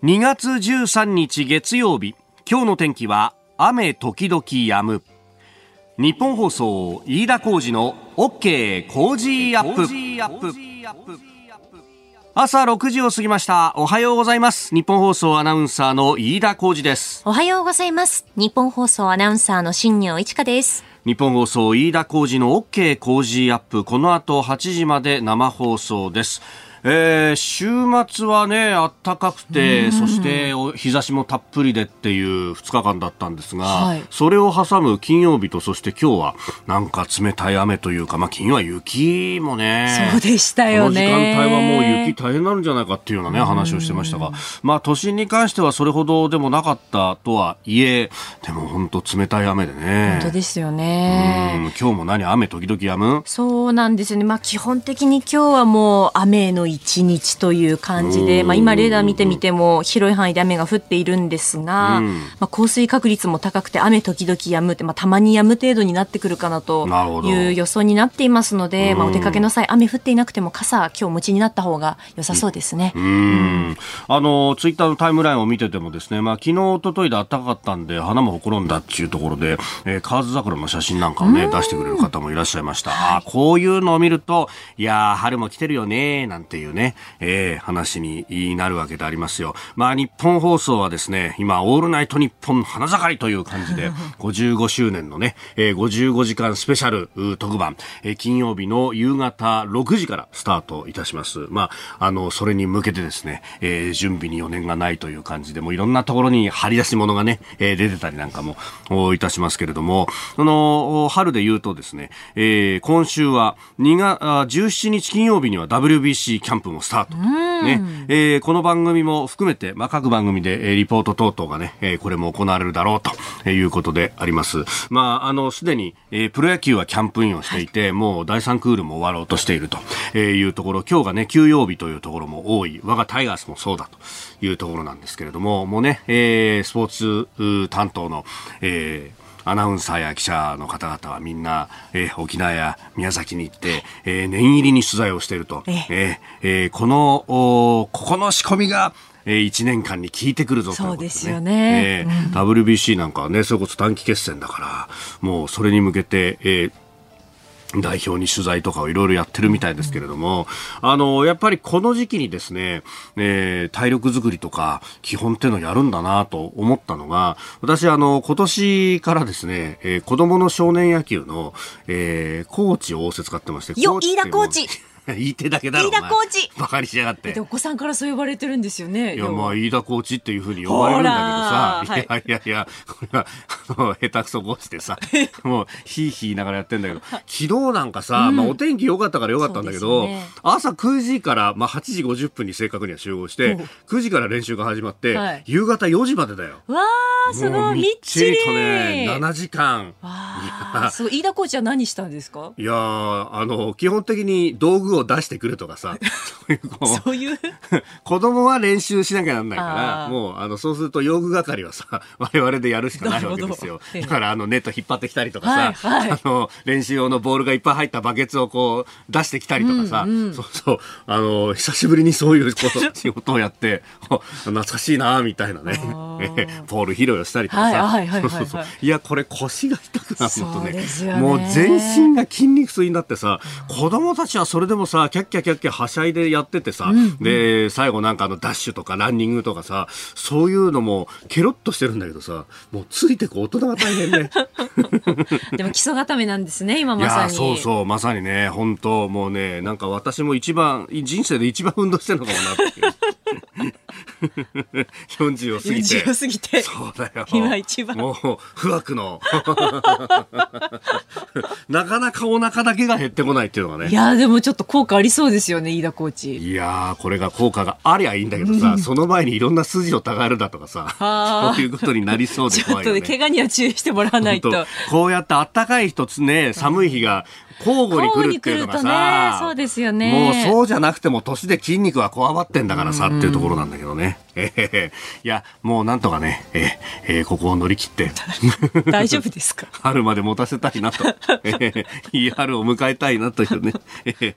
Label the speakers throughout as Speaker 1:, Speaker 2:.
Speaker 1: 2月13日月曜日。今日の天気は雨時々止む。日本放送飯田浩二の OK 工事アップ。朝6時を過ぎました。おはようございます。日本放送アナウンサーの飯田浩二です。
Speaker 2: おはようございます。日本放送アナウンサーの新業一華です。
Speaker 1: 日本放送飯田浩二の OK 工事アップ。この後8時まで生放送ですえー、週末はね、暖かくて、そして日差しもたっぷりでっていう2日間だったんですが、はい、それを挟む金曜日と、そして今日は、なんか冷たい雨というか、まあ、金曜は雪もね、
Speaker 2: そうでしたよね。
Speaker 1: この時間帯はもう雪大変になるんじゃないかっていうようなね、話をしてましたが、まあ、都心に関してはそれほどでもなかったとはいえ、でも本当冷たい雨でね。
Speaker 2: 本当ですよね。
Speaker 1: 今日も何、雨時々止む？
Speaker 2: そうなんですよね。まあ、基本的に今日はもう雨の一日という感じで、まあ、今レーダー見てみても広い範囲で雨が降っているんですが、まあ、降水確率も高くて雨時々止むって、まあ、たまに止む程度になってくるかなという予想になっていますので、まあ、お出かけの際雨降っていなくても傘今日お持ちになった方が良さそうですね。
Speaker 1: うん。あのツイッターのタイムラインを見ててもですね、まあ、昨日一昨日で暖かかったんで花もほころんだっていうところで、えー、河津桜の写真なんかをね出してくれる方もいらっしゃいました。あこういうのを見るといや春も来てるよねなんていうね、えー、話になるわけでありますよ。まあ日本放送はですね、今、オールナイトニッポン花盛りという感じで、55周年のね、えー、55時間スペシャル特番、えー、金曜日の夕方6時からスタートいたします。まあ、あの、それに向けてですね、えー、準備に余念がないという感じで、もういろんなところに張り出し物がね、えー、出てたりなんかもいたしますけれども、その、春で言うとですね、えー、今週は2月、17日金曜日には WBC キャンプもスタート。ね、えー、この番組も含めて、まあ、各番組で、えー、リポート等々がね、えー、これも行われるだろうということであります。まあ、あの、すでに、えー、プロ野球はキャンプインをしていて、はい、もう第3クールも終わろうとしているというところ、今日がね、休養日というところも多い、我がタイガースもそうだというところなんですけれども、もうね、えー、スポーツ担当の、えー、アナウンサーや記者の方々はみんな、えー、沖縄や宮崎に行って、えー、念入りに取材をしていると、えー、えー、このここの仕込みがえー、1年間に効いてくるぞということで、ね、そうですよね、えーうん、WBC なんかはねそれこそ短期決戦だからもうそれに向けて、えー代表に取材とかをいろいろやってるみたいですけれども、あの、やっぱりこの時期にですね、えー、体力づくりとか基本っていうのをやるんだなと思ったのが、私あの、今年からですね、えー、子供の少年野球の、えー、コーチを仰せ使ってまして、
Speaker 2: よ、飯田コーチ
Speaker 1: 言い手だけだろ。
Speaker 2: 飯田コーチ。
Speaker 1: バカにしやがって。
Speaker 2: お子さんからそう呼ばれてるんですよね。
Speaker 1: いや、まあ、飯田コーチっていうふうに呼ばれるんだけどさ、いやいやいや、これは、あの、下手くそこしてさ、もう、ひいひいながらやってんだけど、昨日なんかさ、まあ、お天気良かったから良かったんだけど、朝9時から、まあ、8時50分に正確には集合して、9時から練習が始まって、夕方4時までだよ。
Speaker 2: わー、すごい、みっちり。と
Speaker 1: ね、7時間。
Speaker 2: わー、すごい。飯田コーチは何したんですか？
Speaker 1: いやあの、基本的に道具を出してくるとかさ、
Speaker 2: そういう
Speaker 1: 子供は練習しなきゃなんないから、もう、あの、そうすると用具係はさ、我々でやるしかないわけですよ。だから、あの、ネット引っ張ってきたりとかさ、はいはい、あの、練習用のボールがいっぱい入ったバケツをこう、出してきたりとかさ、うんうん、そうそう、あの、久しぶりにそういうこと、仕事をやって、懐かしいなみたいなね、ボー。ル拾いをしたりとかさ、いや、これ腰が痛くなるのとね、ね。もう全身が筋肉痛になってさ、子供たちはそれでもさ、キャッキャキャッキャはしゃいでやっててさ、うんうん、で、最後なんかあのダッシュとかランニングとかさ、そういうのもケロッとしてるんだけどさ、もうついてく大人が大変ね。
Speaker 2: でも基礎固めなんですね、今まさに。
Speaker 1: そうそう、まさにね、本当もうね、なんか私も一番、人生で一番運動してるのかもなって。40を過ぎて。
Speaker 2: 40を過ぎて。
Speaker 1: そうだよ。
Speaker 2: 今一番。
Speaker 1: もう、不惑の。なかなかお腹だけが減ってこないっていうのがね。
Speaker 2: いや、でもちょっと効果ありそうですよね、飯田コーチ。
Speaker 1: いやこれが効果がありゃいいんだけどさ、うん、その前にいろんな筋を疑えるだとかさ、そういうことになりそうで怖いよね。
Speaker 2: ちょっとね、怪我には注意してもらわないと。
Speaker 1: こうやって暖かい日とね、寒い日が交互に来るっていうのがさ、
Speaker 2: ね、そうですよね。
Speaker 1: もうそうじゃなくても年で筋肉はこわばってんだからさっていうところなんだけどね。えー、いや、もうなんとかね、えー、えー、ここを乗り切って。
Speaker 2: 大丈夫ですか？
Speaker 1: 春まで持たせたいなと。えー、いい春を迎えたいなというね、えー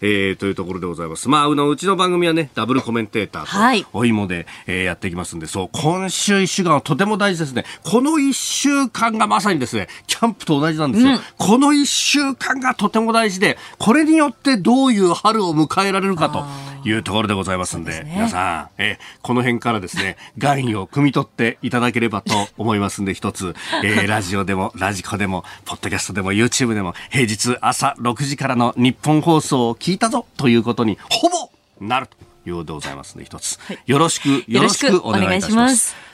Speaker 1: えー、というところでございます。まあ、うのうちの番組はね、ダブルコメンテーターと、お芋で、えー、やっていきますんで、そう、今週一週間はとても大事ですね。この一週間がまさにですね、キャンプと同じなんですよ。うん、この一週間がとても大事で、これによってどういう春を迎えられるかと。いうところでございますんで、でね、皆さん、えこの辺からですね、ガインを汲み取っていただければと思いますんで、一つ、えー、ラジオでも、ラジコでも、ポッドキャストでも、YouTube でも、平日朝6時からの日本放送を聞いたぞということに、ほぼなるということでございますので、一つ、よろしく、よろしくお願いいたします。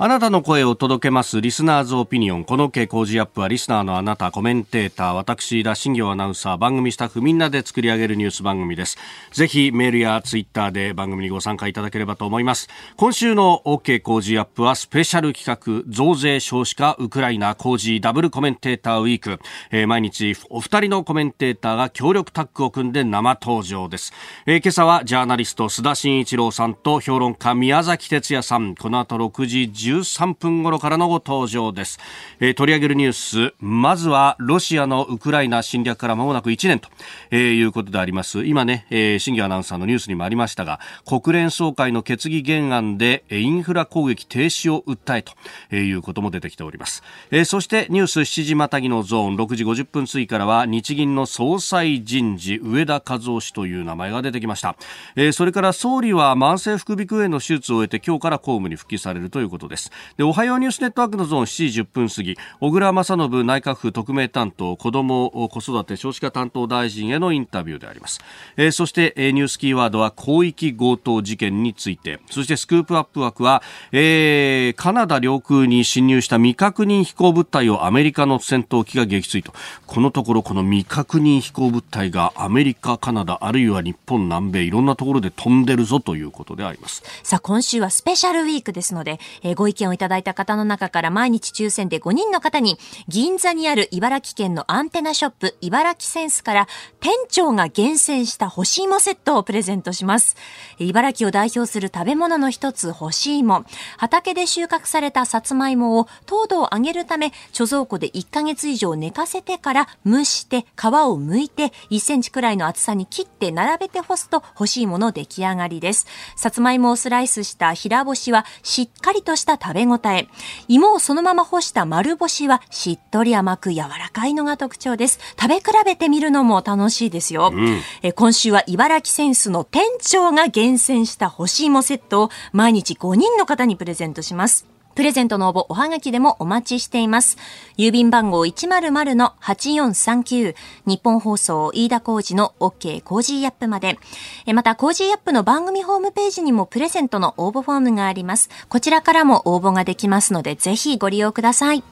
Speaker 1: あなたの声を届けますリスナーズオピニオン。この傾向時アップはリスナーのあなた、コメンテーター、私、田新行アナウンサー、番組スタッフみんなで作り上げるニュース番組です。ぜひメールやツイッターで番組にご参加いただければと思います。今週の OK 工事アップはスペシャル企画、増税少子化ウクライナ工事ダブルコメンテーターウィーク。えー、毎日お二人のコメンテーターが協力タッグを組んで生登場です。えー、今朝はジャーナリスト須田慎一郎さんと評論家宮崎哲也さん。この後6時13分頃からのご登場です、えー、取り上げるニュース。まずはロシアのウクライナ侵略から間もなく1年と、えー、いうことであります。今ね、えー、新アナウンサーのニュースにもありましたが国連総会の決議原案でインフラ攻撃停止を訴えと、えー、いうことも出てきております、えー、そしてニュース7時またぎのゾーン6時50分過ぎからは日銀の総裁人事上田和夫氏という名前が出てきました、えー、それから総理は慢性副鼻腔炎の手術を終えて今日から公務に復帰されるということです。でおはようニュースネットワークのゾーン7時10分過ぎ小倉正信内閣府特命担当子ども子育て少子化担当大臣へのインタビューであります、えー、そして、えー、ニュースキーワードは広域強盗事件について。そしてスクープアップ枠は、えー、カナダ領空に侵入した未確認飛行物体をアメリカの戦闘機が撃墜と。このところこの未確認飛行物体がアメリカカナダあるいは日本南米いろんなところで飛んでるぞということであります。
Speaker 2: さあ今週はスペシャルウィークですので、えー、ご意見をいただいた方の中から毎日抽選で5人の方に、銀座にある茨城県のアンテナショップ、茨城センスから店長が厳選した干し芋セットをプレゼントします。茨城を代表する食べ物の一つ、干し芋。畑で収穫されたさつまいもを糖度を上げるため、貯蔵庫で1ヶ月以上寝かせてから蒸して皮を剥いて1センチくらいの厚さに切って並べて干すと干し芋の出来上がりです。さつまいもをスライスした平干しはしっかりとした食べ応え。芋をそのまま干した丸干しはしっとり甘く柔らかいのが特徴です。食べ比べてみるのも楽しいですよ。うん、え今週は茨城センスの店長が厳選した干し芋セットを毎日5人の方にプレゼントします。プレゼントの応募、おはがきでもお待ちしています。郵便番号100-8439、ニッポン放送飯田浩司の OK Cozy up まで。また、 Cozy up の番組ホームページにもプレゼントの応募フォームがあります。こちらからも応募ができますので、ぜひご利用ください。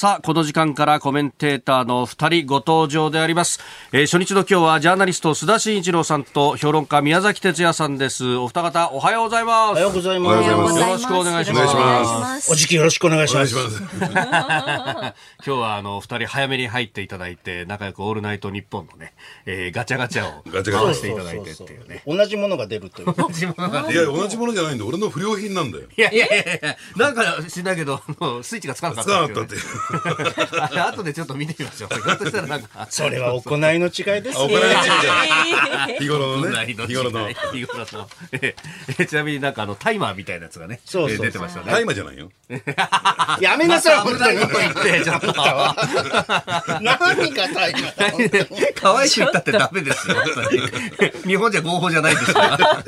Speaker 1: さあ、この時間からコメンテーターの二人ご登場であります。えー、初日の今日はジャーナリスト須田慎一郎さんと評論家宮崎哲弥さんです。お二方、おはようございます。お
Speaker 3: はようございます。よ
Speaker 1: ろしくお願いしま
Speaker 3: す。お時期よろしくお願いします。
Speaker 1: 今日はあの二人早めに入っていただいて、仲良くオールナイト日本のね、えー、ガチャガチャをガチャガチャしていただいてっていうね。
Speaker 3: 同じものが出るという。同じもの
Speaker 4: が出る。いや、同じものじゃないんで、俺の不良品なんだよ。
Speaker 1: いやいやいやなんか知んないけど、スイッチがつかなかった、
Speaker 4: ね。つかなかったって。
Speaker 1: 後でちょっと見てみましょう。ひょっとしたらなんか。
Speaker 3: それは行いの違いですね。行いの違い
Speaker 4: 日頃のね。
Speaker 1: 日頃の。日頃の。え、ちなみになんかあの、タイマーみたいなやつがね。そう出てましたね。
Speaker 4: タイマーじゃないよ。
Speaker 3: やめなさい、本当に。
Speaker 1: 言って、ちょっと。
Speaker 3: 何がタイマー
Speaker 1: 可愛く言ったってダメですよ、日本じゃ合法じゃないですから。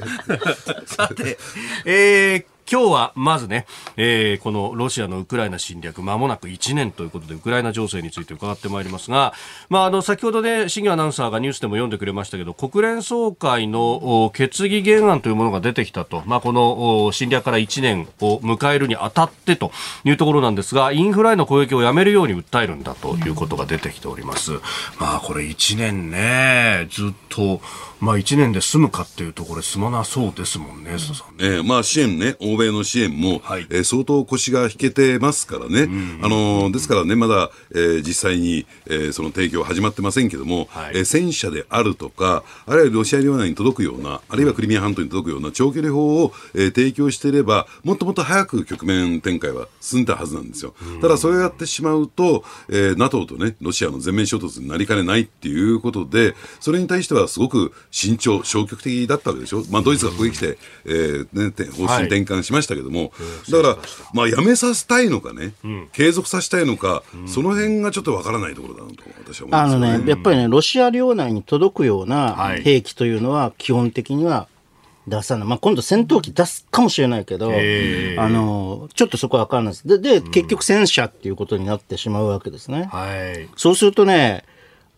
Speaker 1: さて、えー、今日はまずね、えー、このロシアのウクライナ侵略、まもなく1年ということで、ウクライナ情勢について伺ってまいりますが、まあ、あの、先ほどね、新アナウンサーがニュースでも読んでくれましたけど、国連総会の決議原案というものが出てきたと、まあ、この侵略から1年を迎えるにあたってというところなんですが、インフラへの攻撃をやめるように訴えるんだということが出てきております。まあ、これ1年ね、ずっと、まあ、1年で済むかっていうところで済まなそうですもんね、
Speaker 4: ええまあ、支援ね、欧米の支援も、
Speaker 1: はい。
Speaker 4: えー相当腰が引けてますからね、あのですからね、まだ、えー実際に、えーその提供始まってませんけども、
Speaker 1: はい。
Speaker 4: えー戦車であるとか、あるいはロシア領内に届くような、あるいはクリミア半島に届くような長距離砲を、えー提供していれば、もっともっと早く局面展開は進んだはずなんですよ。ただ、それをやってしまうと、えー NATO とね、ロシアの全面衝突になりかねないっていうことで、それに対してはすごく慎重、消極的だったわけでしょ。まあ、ドイツがここに来て、えーね、て方針転換しましたけども、だから、まあ、やめさせたいのかね、継続させたいのか、その辺がちょっとわからないところだなと、私は思い
Speaker 3: あ
Speaker 4: ますよね。
Speaker 3: のね、やっぱりね、ロシア領内に届くよう
Speaker 1: は
Speaker 3: ない兵器というのは、基本的には出さない。まあ、今度戦闘機出すかもしれないけど、あの、ちょっとそこはわかんないです。で、で、結局戦車っていうことになってしまうわけですね。
Speaker 1: はい。
Speaker 3: そうするとね、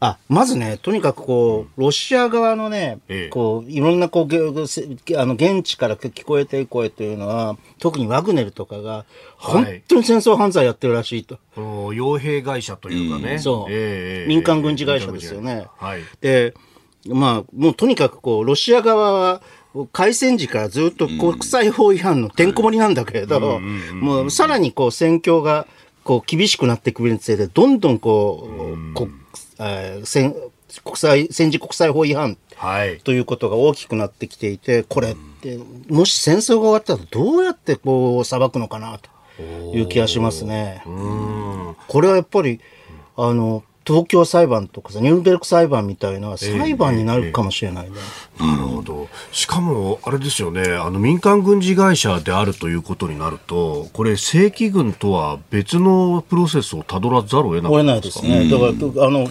Speaker 3: あ、まずね、とにかくこう、ロシア側のね、
Speaker 1: ええ
Speaker 3: こう、いろんなこう、あの、現地から聞こえてる声というのは、特にワグネルとかが、本当に戦争犯罪やってるらしいと。
Speaker 1: この傭兵会社というかね。
Speaker 3: そう、
Speaker 1: ええ
Speaker 3: 民間軍事会社ですよね。
Speaker 1: はい。
Speaker 3: で、まあ、もうとにかくこう、ロシア側は、開戦時からずっと国際法違反のてんこ盛りなんだけれど、もうさらにこう戦況がこう厳しくなってくるにつれて、どんどんこう、こえー戦国際、戦時国際法違反
Speaker 1: はい。
Speaker 3: ということが大きくなってきていて、これって、もし戦争が終わったらどうやってこう裁くのかなという気がしますね。これはやっぱり、あの、東京裁判とかさ、ニューベルク裁判みたいな裁判になるかもしれないね。
Speaker 1: なるほど。しかも、あれですよね、あの民間軍事会社であるということになると、これ、正規軍とは別のプロセスをたどらざるを得な
Speaker 3: いですね。だから、あの、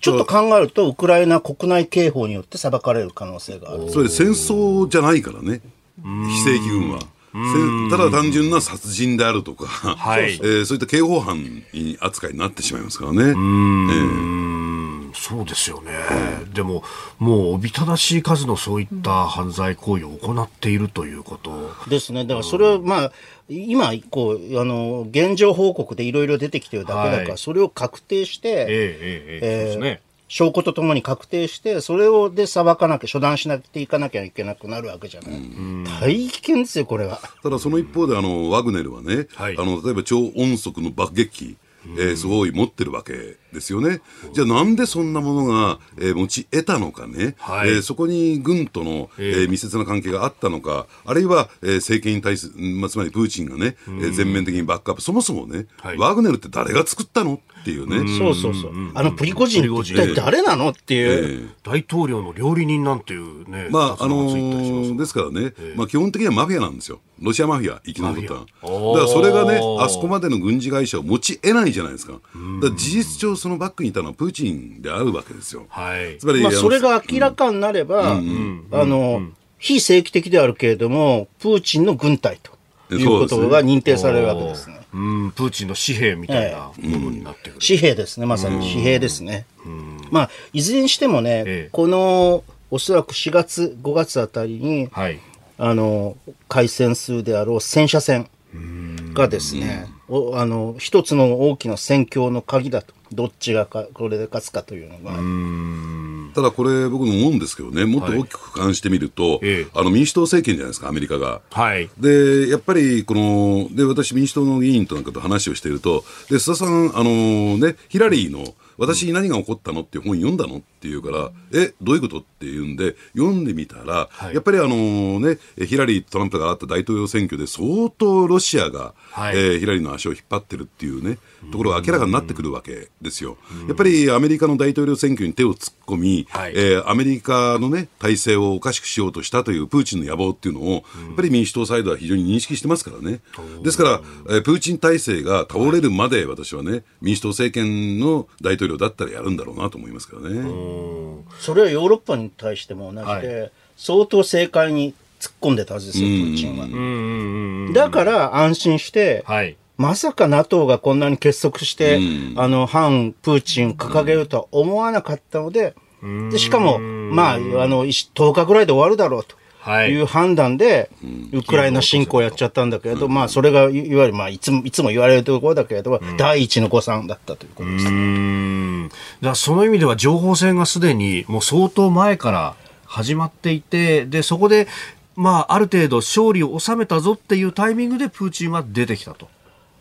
Speaker 3: ちょっと考えると、ウクライナ国内刑法によって裁かれる可能性がある。
Speaker 4: それ戦争じゃないからね、非正規軍は。せただ単純な殺人であるとか、
Speaker 1: はい
Speaker 4: えーそういった刑法犯に扱いになってしまいますからね。えー
Speaker 1: そうですよね。でも、もうおびただしい数のそういった犯罪行為を行っているということ。
Speaker 3: ですね。だからそれは、まあ、今、こう、あの、現状報告でいろいろ出てきてるだけだから、
Speaker 1: はい
Speaker 3: それを確定して、
Speaker 1: ええええええそうですね。
Speaker 3: 証拠とともに確定して、それをで裁かなきゃ、処断しなきゃいかなきゃいけなくなるわけじゃない。大危険ですよ、これは。
Speaker 4: ただその一方であのワグネルはね、
Speaker 1: はい
Speaker 4: あの例えば超音速の爆撃機、えーすごい持ってるわけですよね。じゃあなんでそんなものが、えー持ち得たのかね、
Speaker 1: はい。
Speaker 4: えーそこに軍との、えー。密接な関係があったのか、あるいは、えー政権に対する、まあ、つまりプーチンがね、えー全面的にバックアップ、そもそもね、
Speaker 1: はい。
Speaker 4: ワグネルって誰が作ったの？っていうね。
Speaker 3: そうそうそう。あのプリゴジンって一体誰なのっていう。
Speaker 4: えー
Speaker 1: 大統領の料理人なんていうね、
Speaker 4: まあ、あのですからね、まあ基本的にはマフィアなんですよ。ロシアマフィア、生き残った。だからそれがねあそこまでの軍事会社を持ち得ないじゃないですか。だから事実上そのバックにいたのはプーチンであるわけですよ。
Speaker 1: はい
Speaker 4: つ。まり、
Speaker 3: まあ、それが明らかになれば、あの、非正規的であるけれども、プーチンの軍隊ということが認定されるわけですね。
Speaker 1: うん、プーチンの紙幣みたいなものになってくる。
Speaker 3: 紙幣ですね、まさに紙幣ですね。まあ、いずれにしてもね、
Speaker 1: ええ
Speaker 3: この、おそらく4月、5月あたりに、
Speaker 1: はい。
Speaker 3: あの、開戦数であろう戦車戦がですね、おあの、一つの大きな戦況の鍵だと。どっちがか、これで勝つかというのが。
Speaker 4: ただこれ僕も思うんですけどね、もっと大きく俯瞰してみると、
Speaker 1: ええ
Speaker 4: あの民主党政権じゃないですか、アメリカが。
Speaker 1: はい。
Speaker 4: で、やっぱり、この、で、私、民主党の議員となんかと話をしていると、で、須田さん、あのね、ヒラリーの、私に何が起こったのっていう本読んだのって言うから、え、どういうことって言うんで、読んでみたら、
Speaker 1: はい。
Speaker 4: やっぱりあのね、ヒラリーとトランプがあった大統領選挙で相当ロシアが、
Speaker 1: はい。
Speaker 4: えーヒラリーの足を引っ張ってるっていうね、ところが明らかになってくるわけですよ。やっぱりアメリカの大統領選挙に手を突っ込み、
Speaker 1: はい。
Speaker 4: えーアメリカのね、体制をおかしくしようとしたというプーチンの野望っていうのを、やっぱり民主党サイドは非常に認識してますからね。ですから、えープーチン体制が倒れるまで私はね、民主党政権の大統領だったらやるんだろうなと思いますからね。
Speaker 3: それはヨーロッパに対しても同じで、相当政界に突っ込んでたはずですよ、プーチンは。だから安心して、
Speaker 1: はい。
Speaker 3: まさか NATO がこんなに結束して、
Speaker 4: うん
Speaker 3: あの、反プーチン掲げるとは思わなかったので、でしかも、まあ、あの、10日ぐらいで終わるだろうと。
Speaker 1: はい
Speaker 3: いう判断で、ウクライナ侵攻やっちゃったんだけれど、まあ、それがいいわゆる、まあ、いつも、いつも言われるところだけれど、第一の誤算だったということです。
Speaker 1: うん。だその意味では情報戦がすでにもう相当前から始まっていて、で、そこで、まあ、ある程度勝利を収めたぞっていうタイミングでプーチンは出てきたと。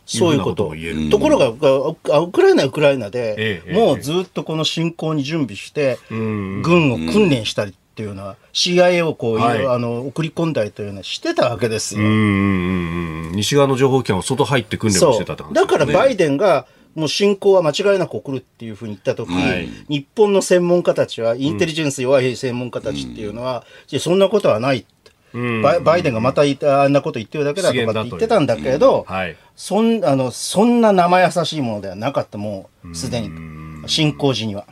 Speaker 3: そういうこと。
Speaker 1: も言える
Speaker 3: ところが、あウクライナはウクライナで、
Speaker 1: ええ
Speaker 3: もうずっとこの侵攻に準備して、軍を訓練したりっていうのは、CIA をこう、
Speaker 1: はい。
Speaker 3: あの送り込んだりというのはしてたわけですよ。
Speaker 1: うんうんうん西側の情報機関を外入って訓練をしてたって感じ
Speaker 3: だからバイ
Speaker 1: デ
Speaker 3: デンが、もう侵攻は間違いなく起こるっていうふうに言ったとき、
Speaker 1: はい。
Speaker 3: 日本の専門家たちは、インテリジェンス弱い専門家たちっていうのは、いやそんなことはない。バイバイデンがまたあんなこと言ってるだけだとかって言ってたんだけど、
Speaker 1: はい。
Speaker 3: そんあのそんな生優しいものではなかった、もうすでに、侵攻時には。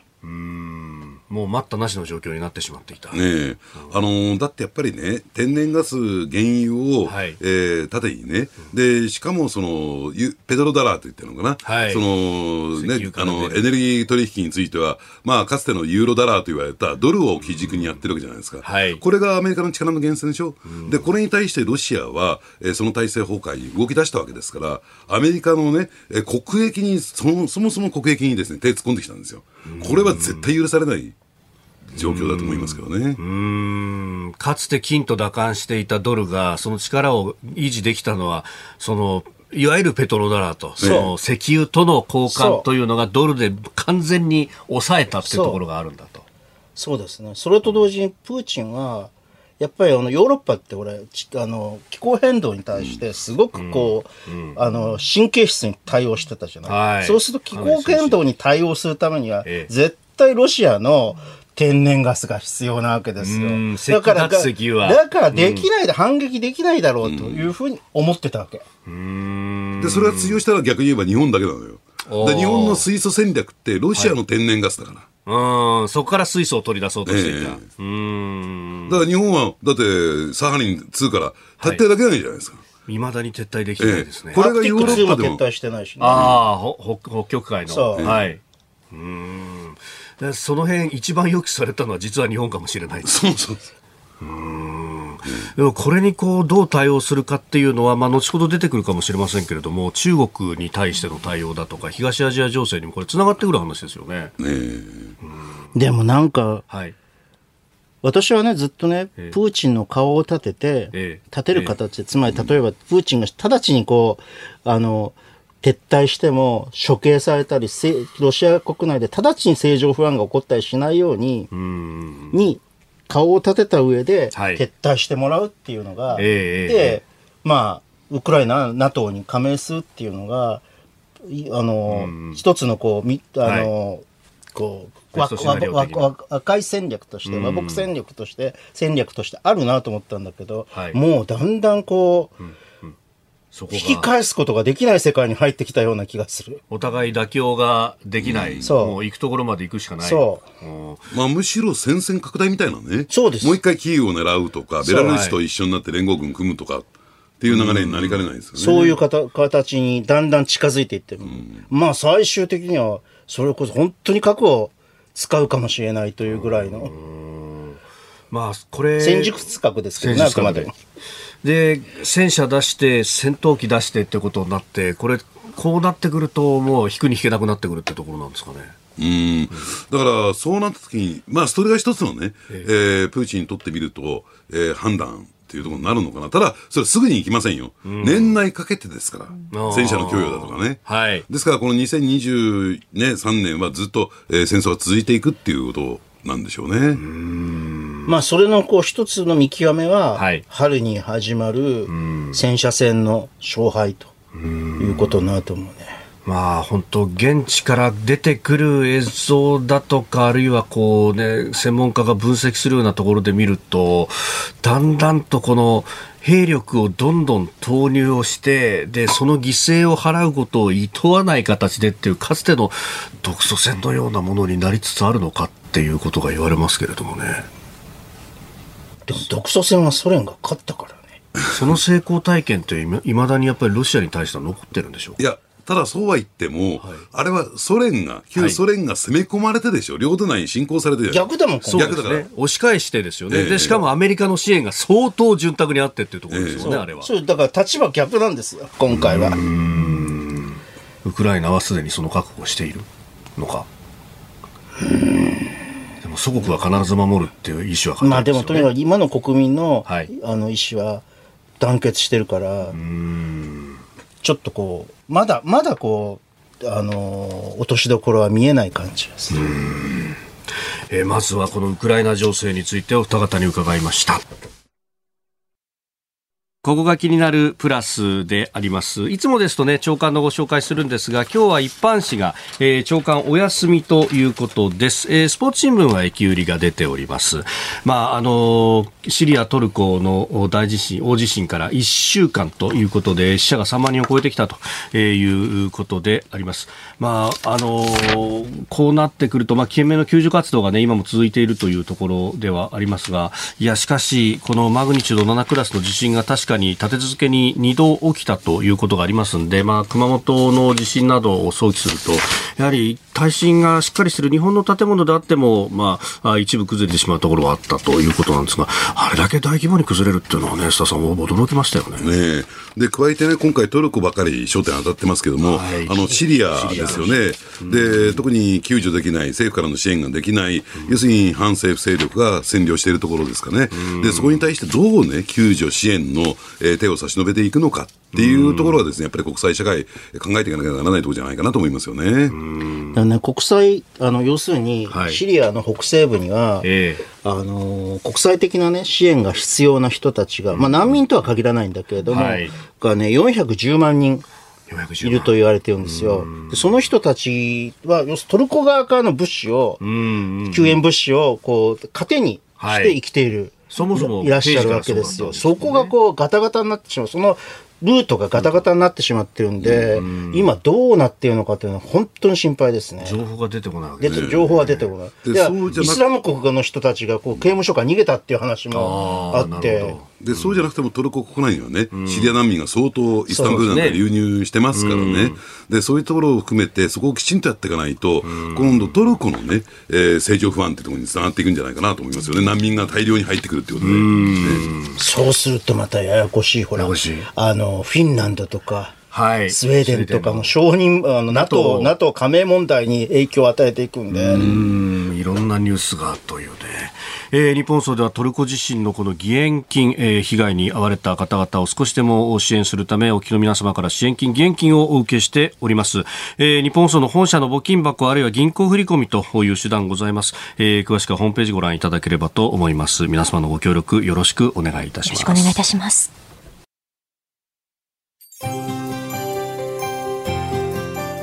Speaker 1: もう待ったなしの状況になってしまっていた。
Speaker 4: ねえ、あのーだってやっぱりね、天然ガス、原油を、
Speaker 1: はい。
Speaker 4: えー縦にね、で、しかもその、ゆペトロダラーと言ってるのかな、
Speaker 1: はい。
Speaker 4: その、ねあの、エネルギー取引については、まあ、かつてのユーロダラーと言われたドルを基軸にやってるわけじゃないですか。
Speaker 1: はい。
Speaker 4: これがアメリカの力の源泉でしょ。で、これに対してロシアは、えーその体制崩壊に動き出したわけですから、アメリカのね、えー国益にそも、そもそも国益にですね、手突っ込んできたんですよ。これは絶対許されない状況だと思いますけどね。
Speaker 1: うんかつて金と打艦していたドルがその力を維持できたのはそのいわゆるペトロダラーとその石油との交換というのがドルで完全に抑えたっていうところがあるんだと。
Speaker 3: そうですね。それと同時にプーチンは、やっぱりあのヨーロッパって俺、ちあの気候変動に対してすごくこう、あの神経質に対応してたじゃない、
Speaker 1: はい
Speaker 3: そうすると気候変動に対応するためには、
Speaker 1: ええ
Speaker 3: 絶対ロシアの天然ガスが必要なわけですよ
Speaker 1: うん。
Speaker 3: だから、
Speaker 1: 脱石油は
Speaker 3: だからできないで、反撃できないだろうというふうに思ってたわけ。
Speaker 4: で、それが通用したら逆に言えば日本だけなのよ。日本の水素戦略ってロシアの天然ガスだから。
Speaker 1: うんそこから水素を取り出そうとしていた。
Speaker 4: ええ
Speaker 1: うん
Speaker 4: だから日本は、だって、サハリン2から撤退だけないじゃないですか。
Speaker 1: 未だに撤退できないですね。
Speaker 4: これがヨーロッパでも
Speaker 3: アークティック2も撤退してないしね。
Speaker 1: ああ、ほ北北極海の。
Speaker 3: そう
Speaker 1: はい。うんでその辺一番予期されたのは実は日本かもしれないです
Speaker 4: そうそう。
Speaker 1: でもこれにこうどう対応するかっていうのは、まあ、後ほど出てくるかもしれませんけれども中国に対しての対応だとか東アジア情勢にもこれつながってくる話ですよね。
Speaker 4: ねえ。
Speaker 3: でもなんか、
Speaker 1: はい、
Speaker 3: 私はね、ずっとね、
Speaker 1: ええ。
Speaker 3: プーチンの顔を立てて、
Speaker 1: ええ。
Speaker 3: 立てる形で、つまり例えば、プーチンが直ちにこう、あの、撤退しても処刑されたり、せロシア国内で直ちに政情不安が起こったりしないように、
Speaker 1: うん。
Speaker 3: に顔を立てた上で、
Speaker 1: はい。
Speaker 3: 撤退してもらうっていうのが、
Speaker 1: ええ
Speaker 3: で、まあ、ウクライナ、NATO に加盟するっていうのが、いあの、一つのこう、みあの、こう、わ
Speaker 1: ベストシナリオ
Speaker 3: わ
Speaker 1: 的な。
Speaker 3: わ赤い戦略として、和睦戦略として、戦略としてあるなと思ったんだけど、
Speaker 1: はい。
Speaker 3: もうだんだんこう、
Speaker 1: そこ
Speaker 3: 引き
Speaker 1: が
Speaker 3: 返すことができない世界に入ってきたような気がする。
Speaker 1: お互い妥協ができない、
Speaker 3: そう
Speaker 1: もう行くところまで行くしかない。
Speaker 3: そう
Speaker 1: うん
Speaker 4: まあ、むしろ戦線拡大みたいなね。
Speaker 3: そうです
Speaker 4: もう一回キーウを狙うとか、ベラルーシと一緒になって連合軍組むとかっていう流れになりかねないですよね。
Speaker 3: そういうかた形にだんだん近づいていってる。まあ最終的には、それこそ本当に核を使うかもしれないというぐらいの、
Speaker 1: まあこれ
Speaker 3: 戦術核ですけどね、あくまでも。
Speaker 1: で戦車出して戦闘機出してってことになってこれこうなってくるともう引くに引けなくなってくるってところなんですかね。
Speaker 4: うんだから、そうなった時に、まあ、それが一つのね、えープーチンにとってみると、えー判断っていうところになるのかな。ただ、それすぐに行きませんよ。年内かけてですから、
Speaker 1: ー
Speaker 4: 戦車の供与だとかね。
Speaker 1: はい
Speaker 4: ですから、この2023年はずっと、えー戦争が続いていくっていうことなんでしょうね。
Speaker 3: まあそれのこう一つの見極めは、
Speaker 1: はい。
Speaker 3: 春に始まる戦車戦の勝敗ということになると思うね。
Speaker 1: まあ本当現地から出てくる映像だとかあるいはこうね専門家が分析するようなところで見るとだんだんとこの兵力をどんどん投入をしてでその犠牲を払うことを厭わない形でっていうかつての独ソ戦のようなものになりつつあるのかっていうことが言われますけれどもね
Speaker 3: でも独ソ戦はソ連が勝ったからね。
Speaker 1: その成功体験っていまだにやっぱりロシアに対しては残ってるんでしょう
Speaker 4: いや、ただそうは言っても、あれはソ連が、旧ソ連が攻め込まれてでしょ。領土内に侵攻されてる
Speaker 3: 逆だもん、
Speaker 1: そう
Speaker 3: 今回
Speaker 1: ですね。押し返してですよね。
Speaker 4: ええ
Speaker 1: で、しかもアメリカの支援が相当潤沢にあってっていうところですよね、
Speaker 3: そう
Speaker 1: あれは。
Speaker 3: そう、だから立場逆なんですよ、今回は。
Speaker 1: ウクライナはすでにその覚悟をしているのか？でも祖国は必ず守るっていう意思は、
Speaker 3: まあでもとにかく今の国民の,、
Speaker 1: はい
Speaker 3: あの意思は団結してるから、ちょっとこう、まだ、まだこう、あの、落としどころは見えない感じですね。
Speaker 1: えーまずはこのウクライナ情勢についてお二方に伺いました。ここが気になるプラスであります。いつもですとね、長官のご紹介するんですが、今日は一般紙が、えー長官お休みということです。えースポーツ新聞は駅売りが出ております。まあ、あのーシリア、トルコの大地震、大地震から1週間ということで、死者が3万人を超えてきたということであります。まあ、あのこうなってくると、まあ、懸命の救助活動がね、今も続いているというところではありますが、いや、しかし、このマグニチュード7クラスの地震が確かに立て続けに2度起きたということがありますんで、まあ、熊本の地震などを想起すると、やはり耐震がしっかりしている日本の建物であっても、まあ、あ一部崩れてしまうところがあったということなんですが、あれだけ大規模に崩れるっていうのはね、須田さん、驚きましたよね。
Speaker 4: ねえ。で加えてね、今回、トルコばかり焦点当たってますけども、
Speaker 1: はい。
Speaker 4: あのシリアですよね、で特に救助できない、政府からの支援ができない、要するに反政府勢力が占領しているところですかね、でそこに対してどうね、救助、支援の、えー手を差し伸べていくのかっていうところはですね、やっぱり国際社会、考えていかなきゃならないところじゃないかなと思いますよね。
Speaker 3: だからね、国際、あの、要するに
Speaker 1: は、い。
Speaker 3: シリアの北西部には、
Speaker 1: ええ
Speaker 3: あの、国際的なね、支援が必要な人たちが、まあ難民とは限らないんだけれども、
Speaker 1: はい
Speaker 3: がね、410万人
Speaker 1: 410
Speaker 3: いると言われてるんですよ。でその人たちは、要するにトルコ側からの物資を、
Speaker 1: うん
Speaker 3: 救援物資を、こう、糧に
Speaker 1: はい
Speaker 3: して生きている。
Speaker 1: そもそも
Speaker 3: いらっしゃるわけですよ。そこがこうガタガタになってしまう。そのルートがガタガタになってしまってるんで、今どうなっているのかというのは本当に心配ですね。
Speaker 1: 情報が出てこないわけです
Speaker 3: 情報は出てこない。イスラム国の人たちがこう刑務所から逃げたっていう話もあって
Speaker 4: でそうじゃなくてもトルコ国内にはね、シリア難民が相当イスタンブールなんかに流入してますからね、でそういうところを含めて、そこをきちんとやっていかないと、今度、トルコのね、えー政情不安ってところにつながっていくんじゃないかなと思いますよね、難民が大量に入ってくるってことで。
Speaker 3: そうするとまたややこしい、ほらあの、フィンランドとか、
Speaker 1: はい。
Speaker 3: スウェーデンとかも承認、あの、NATO、
Speaker 1: NATO
Speaker 3: NATO 加盟問題に影響を与えていくんで、
Speaker 1: うん。いろんなニュースがというね、えー日本総ではトルコ地震のこの義援金、えー被害に遭われた方々を少しでも支援するためお聞きの皆様から支援金義援金をお受けしております、えー日本総の本社の募金箱あるいは銀行振込という手段ございます、えー詳しくはホームページご覧いただければと思います。皆様のご協力よろしくお願いいたします。
Speaker 2: よろしくお願いいたします。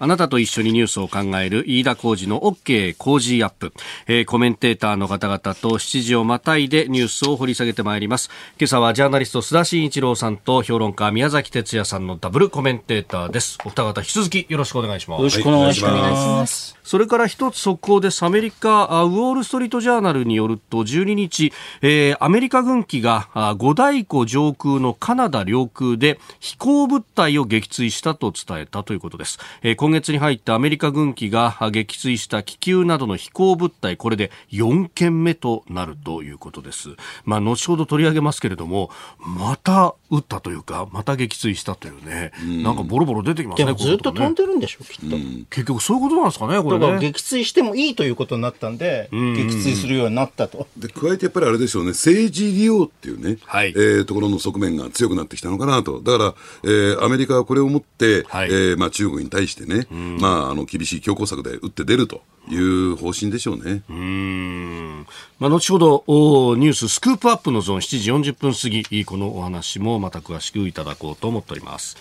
Speaker 1: あなたと一緒にニュースを考える飯田浩二の OK 工事アップ、えーコメンテーターの方々と7時をまたいでニュースを掘り下げてまいります。今朝はジャーナリスト須田慎一郎さんと評論家宮崎哲也さんのダブルコメンテーターです。お二方引き続きよろしくお願いします。
Speaker 3: よろしくお願いしま。
Speaker 4: します
Speaker 1: それから一つ速報です。アメリカ、あウォール・ストリート・ジャーナルによると、12日、えーアメリカ軍機があ五大湖上空のカナダ領空で飛行物体を撃墜したと伝えたということです。えー今月に入ってアメリカ軍機があ撃墜した気球などの飛行物体、これで4件目となるということです。まあ、後ほど取り上げますけれども、また撃ったというか、また撃墜したというね、なんかボロボロ出てきますね、
Speaker 3: でもずっと飛んでるんでしょ、きっと。
Speaker 1: 結局そういうことなんですかね、これね。
Speaker 3: だから撃墜してもいいということになったんで、撃墜するようになったと。
Speaker 4: で加えてやっぱりあれでしょうね、政治利用っていうね、
Speaker 1: はい。
Speaker 4: えーところの側面が強くなってきたのかなと、だから、えーアメリカはこれをもって、
Speaker 1: はい。
Speaker 4: えーまあ、中国に対してね、ね、まあ、あの厳しい強硬策で打って出るという方針でしょうね。
Speaker 1: うん。まあ、後ほどおニューススクープアップのゾーン7時40分過ぎこのお話もまた詳しくいただこうと思っております。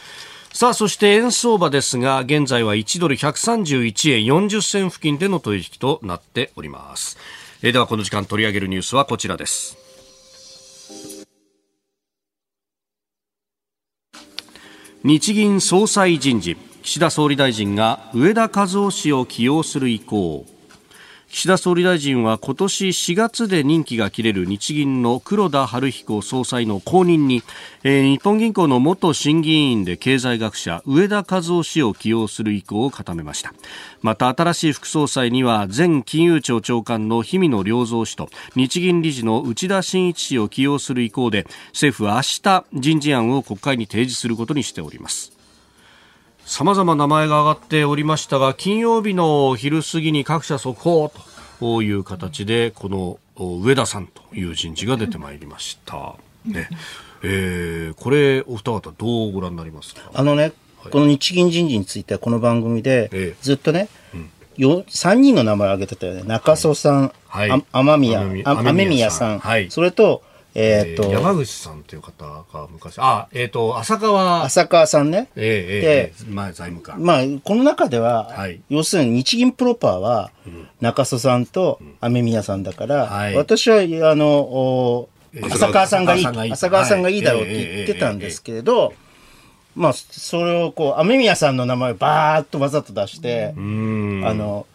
Speaker 1: さあそして円相場ですが現在は1ドル131円40銭付近での取引となっております。えーではこの時間取り上げるニュースはこちらです。日銀総裁人事。岸田総理大臣が上田和夫氏を起用する意向。岸田総理大臣は今年4月で任期が切れる日銀の黒田晴彦総裁の後任に、えー日本銀行の元審議員で経済学者上田和夫氏を起用する意向を固めました。また新しい副総裁には前金融庁長官の氷見野良三氏と日銀理事の内田真一氏を起用する意向で政府は明日人事案を国会に提示することにしております。さまざま名前が挙がっておりましたが金曜日の昼過ぎに各社速報という形でこのお上田さんという人事が出てまいりました、ね。えーこれお二方どうご覧になりますか？
Speaker 3: あのね、この日銀人事についてはこの番組で
Speaker 1: ええ。
Speaker 3: ずっとね、よ3人の名前を挙げてたよね。中曽さん、
Speaker 1: はい。
Speaker 3: あ雨宮、
Speaker 1: 雨宮
Speaker 3: 宮さん、
Speaker 1: さん。はい。
Speaker 3: それと、えっ、と、
Speaker 1: 山口さんという方が昔あえっ、と浅川。
Speaker 3: 浅川さんね。
Speaker 1: えーえーえー前財務官。
Speaker 3: まあ、この中では、
Speaker 1: はい。
Speaker 3: 要するに日銀プロパーは、中曽さんと雨宮さんだから、
Speaker 1: はい。
Speaker 3: 私は、あの、お
Speaker 1: えー
Speaker 3: 浅川さんがいい、
Speaker 1: 浅川さんがいい。
Speaker 3: だろうって言ってたんですけれど、まあ、それをこう、雨宮さんの名前をバーッとわざと出して、
Speaker 1: うん。
Speaker 3: あの、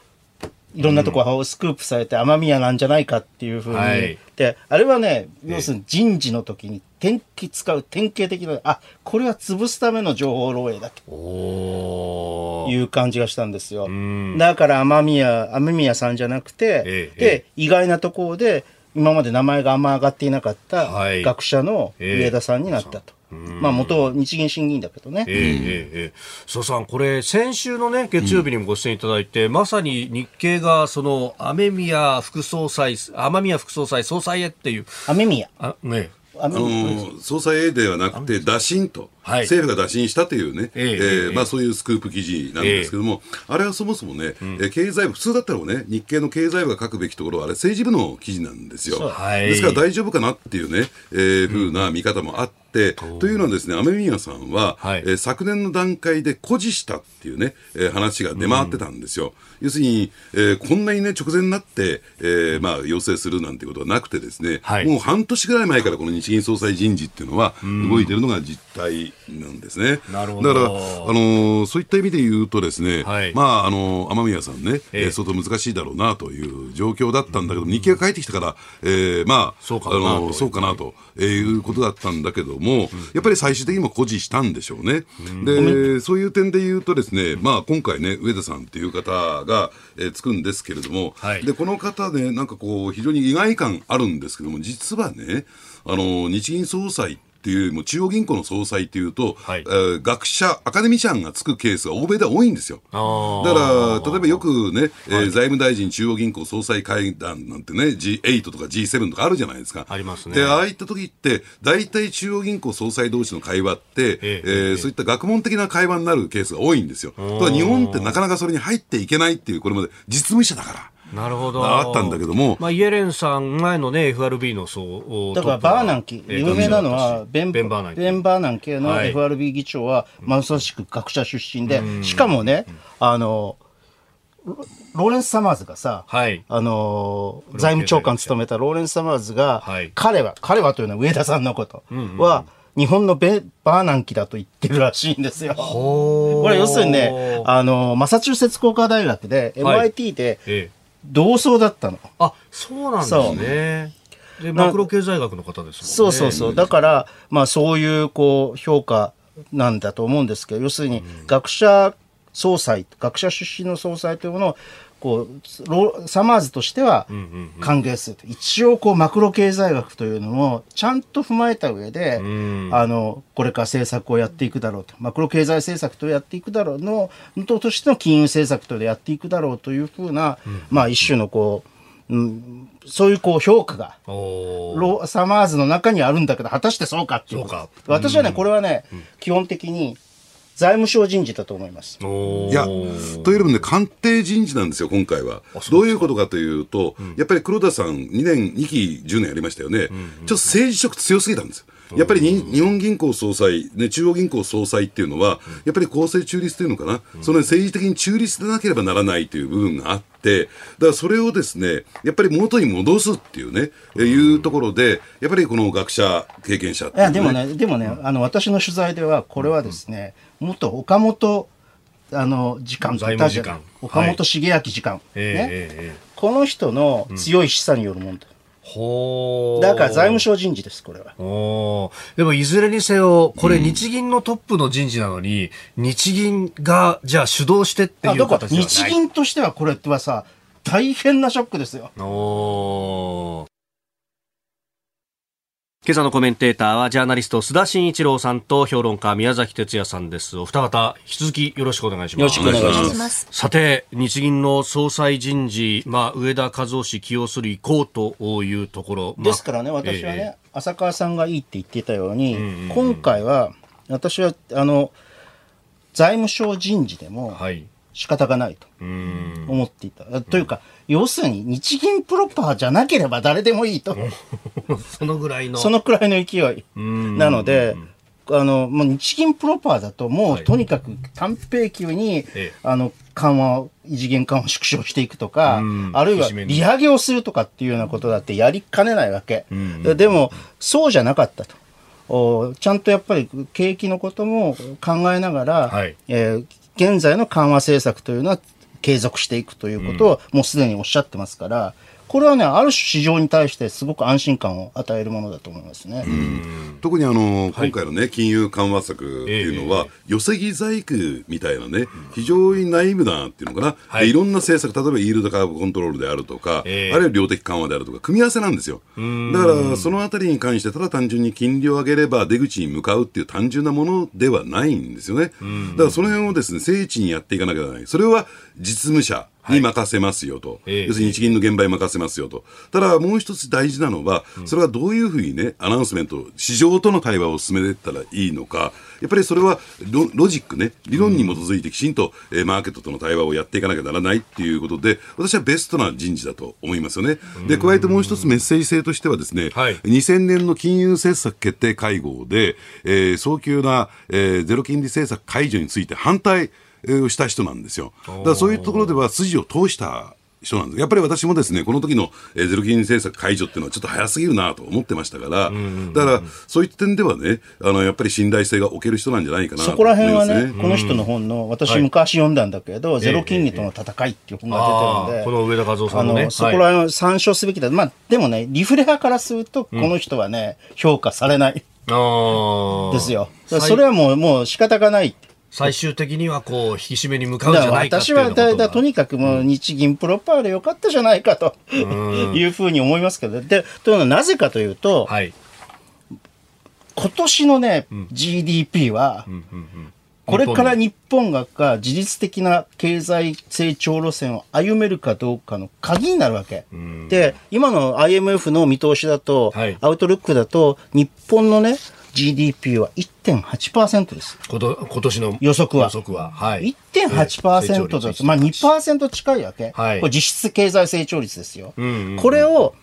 Speaker 3: いろんなところをスクープされて、雨宮なんじゃないかっていうふうに、
Speaker 1: はい。
Speaker 3: で、あれはね、要するに人事の時に典型使う典型的な、あ、これは潰すための情報漏洩だと。いう感じがしたんですよ。
Speaker 1: ん。
Speaker 3: だから雨宮、雨宮さんじゃなくて、
Speaker 1: ええ
Speaker 3: で、意外なところで、今まで名前があんま上がっていなかった
Speaker 1: はい。
Speaker 3: 学者の
Speaker 1: ええ。
Speaker 3: 上田さんになったと。まあ元日銀審議員だけどね。
Speaker 1: ええええええ曽さん、これ、先週のね、月曜日にもご出演いただいて、まさに日経が、その、雨宮副総裁、雨宮副総裁、総裁へっていう、
Speaker 3: 雨宮。
Speaker 1: あ、ね、
Speaker 3: 雨
Speaker 4: あの
Speaker 3: 宮。
Speaker 4: 総裁 A ではなくて、打診と、
Speaker 1: はい
Speaker 4: 政府が打診したというね、
Speaker 1: ええ
Speaker 4: まあ、そういうスクープ記事なんですけども、あれはそもそもね、えー経済部、普通だったらね、日経の経済部が書くべきところは、あれ、政治部の記事なんですよ。
Speaker 1: はい。
Speaker 4: ですから大丈夫かなっていうね、えーふうな見方もあって、というのはですね、雨宮さんは、
Speaker 1: はい。
Speaker 4: えー昨年の段階で誇示したっていうね、えー話が出回ってたんですよ。要するに、えーこんなにね、直前になって、えーまあ、要請するなんてことはなくてですね、
Speaker 1: はい。
Speaker 4: もう半年ぐらい前からこの日銀総裁人事っていうのは動いてるのが実態なんですね。
Speaker 1: なるほど。
Speaker 4: だから、あのーそういった意味で言うとですね、
Speaker 1: はい。
Speaker 4: まあ、あのー雨宮さんね、
Speaker 1: ええ。
Speaker 4: えー相当難しいだろうなという状況だったんだけど、日経が帰ってきたから、えーまあ、
Speaker 1: そうかな
Speaker 4: あのー
Speaker 1: と
Speaker 4: そうかなと、えーいうことだったんだけども、やっぱり最終的にも誇示したんでしょうね。で、そういう点で言うとですね、まあ、今回ね、上田さんっていう方が、えーつくんですけれども、
Speaker 1: はい。
Speaker 4: で、この方ね、なんかこう、非常に意外感あるんですけども、実はね、あの、日銀総裁っていうも中央銀行の総裁っていうと、
Speaker 1: はい
Speaker 4: えー学者、アカデミシャンがつくケースが欧米では多いんですよ。だから、例えばよくね、えー財務大臣中央銀行総裁会談なんてね、G8 とか G7 とかあるじゃないですか。
Speaker 1: ありますね
Speaker 4: で、ああいった時って、大体中央銀行総裁同士の会話って、
Speaker 1: え
Speaker 4: え
Speaker 1: え
Speaker 4: ーそういった学問的な会話になるケースが多いんですよ。ただ日本ってなかなかそれに入っていけないっていう、これまで実務者だから。
Speaker 1: なるほど。
Speaker 4: あったんだけども。
Speaker 1: まあ、イエレンさん、前のね、FRB のそう、
Speaker 3: だからバーナンキ、
Speaker 1: えー
Speaker 3: 有名なのはベン
Speaker 1: ベンバーナンキ
Speaker 3: ベンバーナン系の
Speaker 1: はい。
Speaker 3: FRB 議長は、まさしく学者出身で、しかもね、あの、ロローレンス・サマーズがさ、
Speaker 1: はい。
Speaker 3: あのー財務長官務めたローレンス・サマーズが、
Speaker 1: はい。
Speaker 3: 彼は、彼はというのは上田さんのことは、日本のベバーナンキだと言ってるらしいんですよ。
Speaker 1: こ
Speaker 3: これ要するにね、あの、マサチューセッツ工科大学で、
Speaker 1: はい。
Speaker 3: MIT で
Speaker 1: ええ、
Speaker 3: 同窓だったの。
Speaker 1: あ、そうなんですね。で、マクロ経済学の方ですもんね。
Speaker 3: そうそうそう。だから、まあそういう、こう、評価なんだと思うんですけど、要するに、学者総裁、学者出身の総裁というものを、こう、ロサマーズとしては歓迎すると。一応、こう、マクロ経済学というのをちゃんと踏まえた上で、あの、これから政策をやっていくだろうと。マクロ経済政策とやっていくだろうの、ととしての金融政策とやっていくだろうというふうな、まあ一種のこう、うん、そういうこう評価が、ロサマーズの中にあるんだけど、果たしてそうかっていう
Speaker 1: そうか。
Speaker 3: 私はね、これはね、基本的に、財務省人事だと思います。
Speaker 4: いや、というよりもね、官邸人事なんですよ、今回は。どういうことかというと、やっぱり黒田さん、2年、2期10年やりましたよね、ちょっと政治色強すぎたんですよ。やっぱりに日本銀行総裁、ね、中央銀行総裁っていうのは、やっぱり公正中立というのかな、その政治的に中立でなければならないという部分があって、だからそれをですね、やっぱり元に戻すっていうね、えいうところで、やっぱりこの学者、経験者ってい
Speaker 3: やでもね、でもね、あの私の取材では、これはですね、元岡本あの次官といたじゃ
Speaker 1: 財務次官
Speaker 3: 岡本茂明次官、ね。
Speaker 1: ええええ
Speaker 3: この人の強い示唆によるものだ、
Speaker 1: ほー
Speaker 3: だから財務省人事です、これは。
Speaker 1: でもいずれにせよ、これ日銀のトップの人事なのに、日銀がじゃあ主導してっていう形ではない。
Speaker 3: 日銀としてはこれはさ、大変なショックですよ。
Speaker 1: おー今朝のコメンテーターはジャーナリスト須田慎一郎さんと評論家宮崎哲也さんです。お二方、引き続きよろしくお願いします。
Speaker 3: よろしくお願いします。
Speaker 1: さて、日銀の総裁人事、まあ、上田和夫氏起用する意向というところ。まあ
Speaker 3: ですからね、私はね、
Speaker 1: え
Speaker 3: 浅川さんがいいって言っていたように、
Speaker 1: んうんうん
Speaker 3: 今回は、私は、あの、財務省人事で
Speaker 1: え
Speaker 3: も
Speaker 1: はい。
Speaker 3: 仕方がないと。思っていた。というか、要するに日銀プロパーじゃなければ誰でもいいと。
Speaker 1: そのぐらいの。
Speaker 3: そのくらいの勢い。
Speaker 1: うん
Speaker 3: なので、あの、もう日銀プロパーだと、も
Speaker 1: はい
Speaker 3: うとにかく短平級に、
Speaker 1: ええ
Speaker 3: あの、緩和を、異次元緩和を縮小していくとか
Speaker 1: うん、
Speaker 3: あるいは利上げをするとかっていうようなことだってやりかねないわけ。でも、そうじゃなかったと。おちゃんとやっぱり景気のことも考えながら、
Speaker 1: はい
Speaker 3: えー現在の緩和政策というのは継続していくということをもうすでにおっしゃってますから、これはね、ある種市場に対してすごく安心感を与えるものだと思いますね。
Speaker 4: 特にあの、今回のね、金融緩和策っていうのは、
Speaker 1: え
Speaker 4: 寄せ木細工みたいなね、非常にナイーブなっていうのかな、
Speaker 1: はい
Speaker 4: い、ろんな政策、例えばイールドカーブコントロールであるとか、
Speaker 1: ええ
Speaker 4: あるいは量的緩和であるとか、組み合わせなんですよ。だから、そのあたりに関して、ただ単純に金利を上げれば出口に向かうっていう単純なものではないんですよね。だから、その辺をですね、精緻にやっていかなきゃならない。それは実務者に任せますよと。
Speaker 1: ええ。
Speaker 4: 要するに日銀の現場に任せますよと。ただ、もう一つ大事なのは、それはどういうふうにね、アナウンスメント、市場との対話を進めていったらいいのか、やっぱりそれはロロジックね、理論に基づいてきちんと、えーマーケットとの対話をやっていかなきゃならないっていうことで、私はベストな人事だと思いますよね。で、加えてもう一つメッセージ性としてはですね、
Speaker 1: はい。
Speaker 4: 2000年の金融政策決定会合で、えー早急な、えーゼロ金利政策解除について反対した人なんですよ。だからそういうところでは筋を通した人なんです。やっぱり私もですね、この時の、えーゼロ金利政策解除っていうのはちょっと早すぎるなと思ってましたから、だからそういった点ではね、あの、やっぱり信頼性が置ける人なんじゃないかなと
Speaker 3: そこら。辺はね、この人の本の、私昔読んだんだけど、ゼロ金利との戦いっていう本が出てるんで、
Speaker 1: この上田和夫さ
Speaker 3: あ
Speaker 1: んのね。
Speaker 3: の、そこら辺は参照すべきだ。まあ、でもね、リフレ派からすると、この人はね、評価されないですよ。それはもう、もう仕方がない。
Speaker 1: 最終的にはこう、引き締めに向かうんじゃないか
Speaker 3: 私はだとにかくもう日銀プロパーでよかったじゃないかと。いうふうに思いますけど、で、というのはなぜかというと、
Speaker 1: はい。
Speaker 3: 今年のね、GDP は、これから日本が事実的な経済成長路線を歩めるかどうかの鍵になるわけ。で、今の IMF の見通しだと、
Speaker 1: はい。
Speaker 3: アウトルックだと、日本のね、GDP は1.8%です。
Speaker 1: こと今年の
Speaker 3: 予測は
Speaker 1: 予測は。はい。
Speaker 3: 1.8%だと、まあ2%近いわけ。
Speaker 1: はい
Speaker 3: これ実質経済成長率ですよ。
Speaker 1: んうんうん
Speaker 3: これを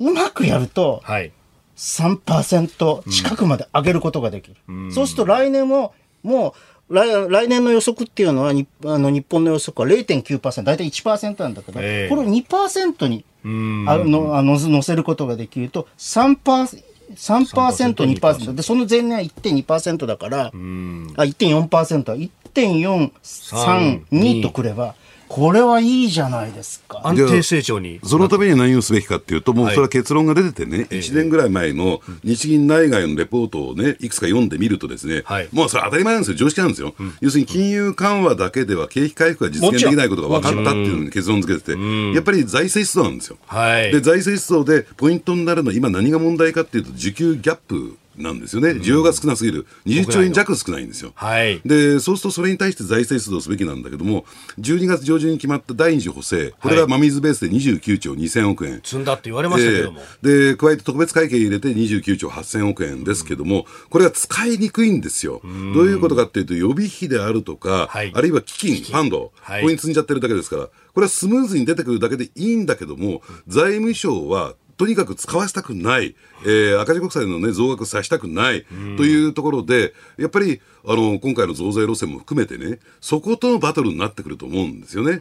Speaker 3: うまくやると、
Speaker 1: はい。
Speaker 3: 3%近くまで上げることができる。そうすると来年も、もう来、来年の予測っていうのは、にあの日本の予測は0.9%、大体1%なんだけど、
Speaker 1: ええ
Speaker 3: これを2%に
Speaker 1: うん。
Speaker 3: あのあの乗せることができると、3%、3%、2%。で、その前年は1.2%だから、あ、1.4%は1.432とくれば、これはいいじゃないですか。
Speaker 1: 安定成長に。
Speaker 4: そのためには何をすべきかっていうと、もうそれは結論が出ててね、1年ぐらい前の日銀内外のレポートをね、いくつか読んでみるとですね
Speaker 1: はい、
Speaker 4: もうそれ当たり前なんですよ、常識なんですよ。要するに金融緩和だけでは景気回復が実現できないことが分かったっていうのに結論付けてて、やっぱり財政出動なんですよ。
Speaker 1: はい
Speaker 4: で、財政出動でポイントになるのは今何が問題かっていうと、需給ギャップなんですよね、需要が少なすぎる、20兆円弱少ないんですよ。
Speaker 1: はい。
Speaker 4: で、そうするとそれに対して財政出動すべきなんだけども、12月上旬に決まった第二次補正、これが真水ベースで29兆2000億円。
Speaker 1: 積んだって言われましたけども。
Speaker 4: えーで、加えて特別会計入れて29兆8000億円ですけども、これが使いにくいんですよ。どういうことかっていうと、予備費であるとか、
Speaker 1: はい。
Speaker 4: あるいは基金、ファンド、
Speaker 1: はい。
Speaker 4: ここに積んじゃってるだけですから、これはスムーズに出てくるだけでいいんだけども、財務省は、とにかく使わせたくない、えー赤字国債の、ね、増額させたくない。というところで、やっぱりあの今回の増税路線も含めてね、そことのバトルになってくると思うんですよね。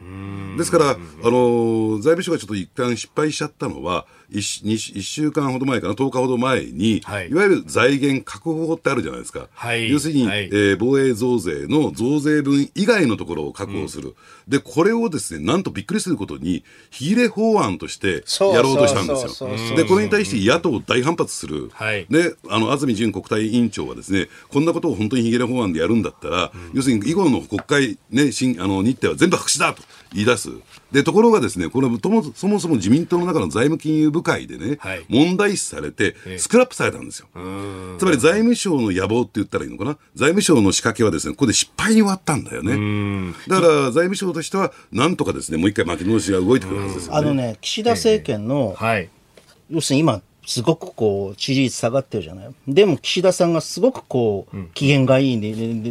Speaker 4: ですから、あの財務省がちょっと一旦失敗しちゃったのは、1, 1週間ほど前かな、10日ほど前に、
Speaker 1: はい
Speaker 4: い、わゆる財源確保法ってあるじゃないですか。
Speaker 1: はい
Speaker 4: 要するに、
Speaker 1: はい
Speaker 4: えー防衛増税の増税分以外のところを確保する。で、これをですね、なんとびっくりすることに、比例法案としてやろうとしたんですよ。で、これに対して野党大反発する。
Speaker 1: はい
Speaker 4: で、あの、安住淳国対委員長はですね、こんなことを本当に比例法案でやるんだったら、要するに以後の国会、ね、新あの日程は全部白紙だと言い出す。で、ところがですね、これとも、そもそも自民党の中の財務金融部会でね、
Speaker 1: はい
Speaker 4: 問題視されて、スクラップされたんですよ。つまり財務省の野望って言ったらいいのかな、財務省の仕掛けはですね、ここで失敗に終わったんだよね。だから財務省としては、なんとかですね、もう一回巻き戻しが動いてくるはずですよね。
Speaker 3: あのね、岸田政権の、
Speaker 1: はい。
Speaker 3: 要するに今、すごくこう、支持率下がってるじゃない？でも岸田さんがすごくこう、機嫌がいい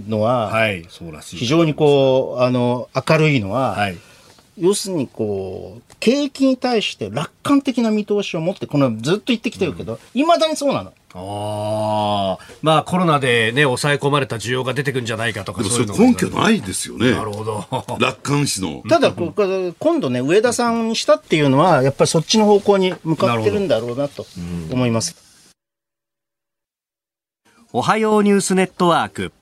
Speaker 3: のは、
Speaker 1: はい。そうらしい。
Speaker 3: 非常にこう、あの、明るいのは、
Speaker 1: はい。
Speaker 3: 要するにこう、景気に対して楽観的な見通しを持って、このずっと言ってきてるけど、いま、だにそうなの。
Speaker 1: ああ。まあコロナでね、抑え込まれた需要が出てくるんじゃないかとかそういうの
Speaker 4: 根拠ないですよね。
Speaker 1: なるほど。
Speaker 4: 楽観視の。
Speaker 3: ただ、ここ今度ね、上田さんにしたっていうのは、やっぱりそっちの方向に向かってるんだろうなと思います。
Speaker 1: おはようニュースネットワーク。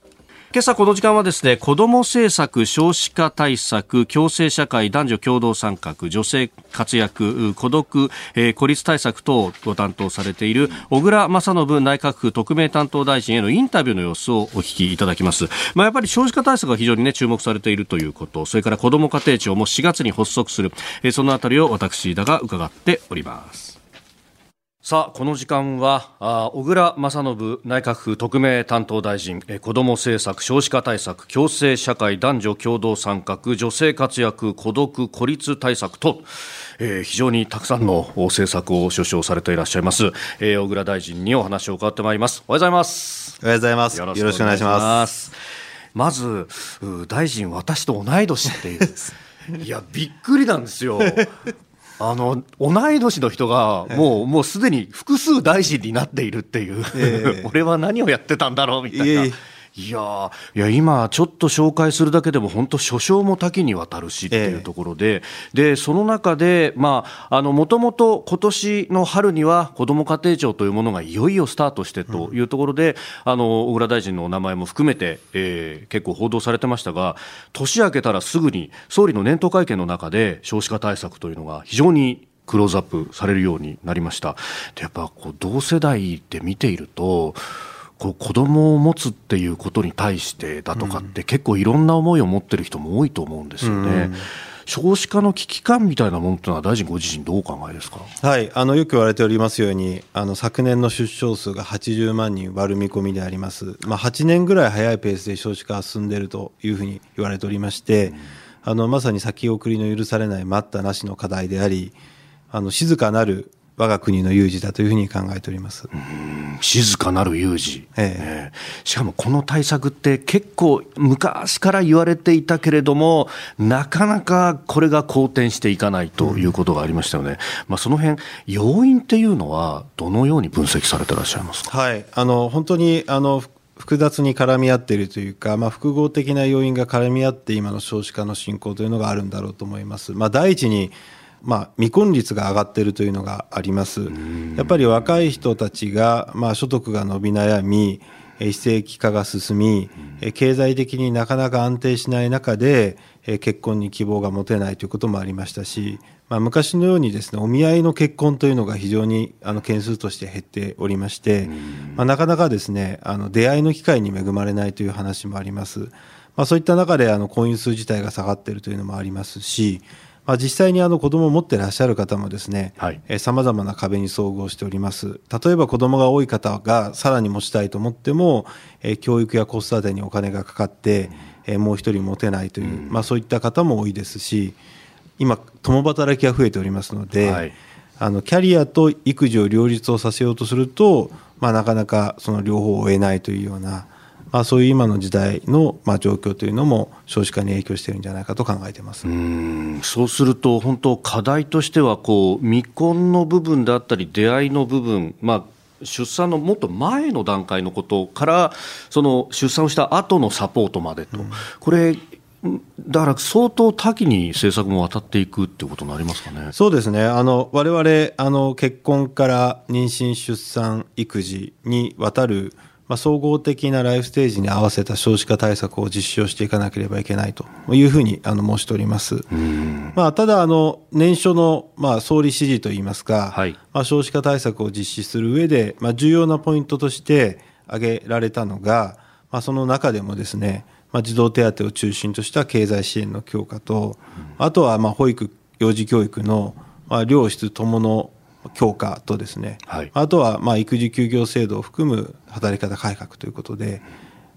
Speaker 1: 今朝この時間はですね、子ども政策、少子化対策、共生社会、男女共同参画、女性活躍、孤独、えー孤立対策等をご担当されている小倉正信内閣府特命担当大臣へのインタビューの様子をお聞きいただきます。まあ、やっぱり少子化対策が非常にね、注目されているということ、それから子ども家庭庁も4月に発足する、えーそのあたりを私、だが伺っております。さあ、この時間は、あ小倉正信内閣府特命担当大臣、えー子ども政策、少子化対策、共生社会、男女共同参画、女性活躍、孤独、孤立対策と、えー非常にたくさんのお政策を所掌されていらっしゃいます、えー小倉大臣にお話を伺ってまいります。おはようございます。
Speaker 5: おはようございます。よろしくお願いします。
Speaker 1: す。まず、う大臣、私と同い年っていう。いや、びっくりなんですよ。あの、同い年の人が、もう、もうすでに複数大臣になっているっていう、
Speaker 5: ええ。
Speaker 1: 俺は何をやってたんだろうみたいな。
Speaker 5: いえいえ
Speaker 1: いやいや今、ちょっと紹介するだけでも本当、所掌も多岐にわたるしっていうところで、でその中で、もともと今年の春には子ども家庭庁というものがいよいよスタートしてというところで、あの小倉大臣のお名前も含めて、えー結構報道されてましたが、年明けたらすぐに総理の年頭会見の中で少子化対策というのが非常にクローズアップされるようになりました。でやっぱこう同世代で見ているとこう子供を持つっていうことに対してだとかって結構いろんな思いを持ってる人も多いと思うんですよね。少子化の危機感みたいなものというのは大臣ご自身どうお考えですか？
Speaker 5: はい、あのよく言われておりますように、あの昨年の出生数が80万人割る見込みであります。まあ8年ぐらい早いペースで少子化が進んでいるというふうに言われておりまして、あのまさに先送りの許されない待ったなしの課題であり、あの静かなる我が国の有事だというふうに考えております。
Speaker 1: 静かなる有事、
Speaker 5: え
Speaker 1: え。えしかもこの対策って結構昔から言われていたけれどもなかなかこれが好転していかないということがありましたよね、まあ、その辺要因っていうのはどのように分析されてらっしゃいますか？
Speaker 5: はい、あの本当にあのふ複雑に絡み合っているというか、まあ、複合的な要因が絡み合って今の少子化の進行というのがあるんだろうと思います。まあ、第一にまあ、未婚率が上がっているというのがあります。やっぱり若い人たちが、まあ、所得が伸び悩み、えー非正規化が進み、えー経済的になかなか安定しない中で、えー結婚に希望が持てないということもありましたし、まあ、昔のようにですねお見合いの結婚というのが非常にあの件数として減っておりまして、まあ、なかなかですねあの出会いの機会に恵まれないという話もあります。まあ、そういった中であの婚姻数自体が下がっているというのもありますし、まあ、実際にあの子供を持ってらっしゃる方もですね
Speaker 1: はい。
Speaker 5: さまざまな壁に遭遇しております。例えば子供が多い方がさらに持ちたいと思っても、えー教育や子育てにお金がかかって、えーもう一人持てないという、まあ、そういった方も多いですし今共働きが増えておりますので、
Speaker 1: はい。
Speaker 5: あのキャリアと育児を両立をさせようとすると、まあ、なかなかその両方を得ないというような、まあ、そういう今の時代の、まあ、状況というのも少子化に影響しているんじゃないかと考えています。
Speaker 1: うんそうすると、本当、課題としてはこう未婚の部分であったり、出会いの部分、まあ、出産のもっと前の段階のことから、その出産をした後のサポートまでと、これ、んだから相当多岐に政策も渡っていくってことになりますかね。
Speaker 5: そうですね。あの、我々、あの、結婚から妊娠、出産、育児にわたる、まあ、総合的なライフステージに合わせた少子化対策を実施をしていかなければいけないというふうにあの申しております。まあ、ただ、あの、年初の、まあ、総理指示といいますか、
Speaker 1: はい
Speaker 5: まあ、少子化対策を実施する上で、まあ、重要なポイントとして挙げられたのが、まあ、その中でもですね、まあ、児童手当を中心とした経済支援の強化と、あとはまあ保育、幼児教育のまあ良質ともの強化とですね、
Speaker 1: はい。
Speaker 5: あとはまあ育児休業制度を含む働き方改革ということで、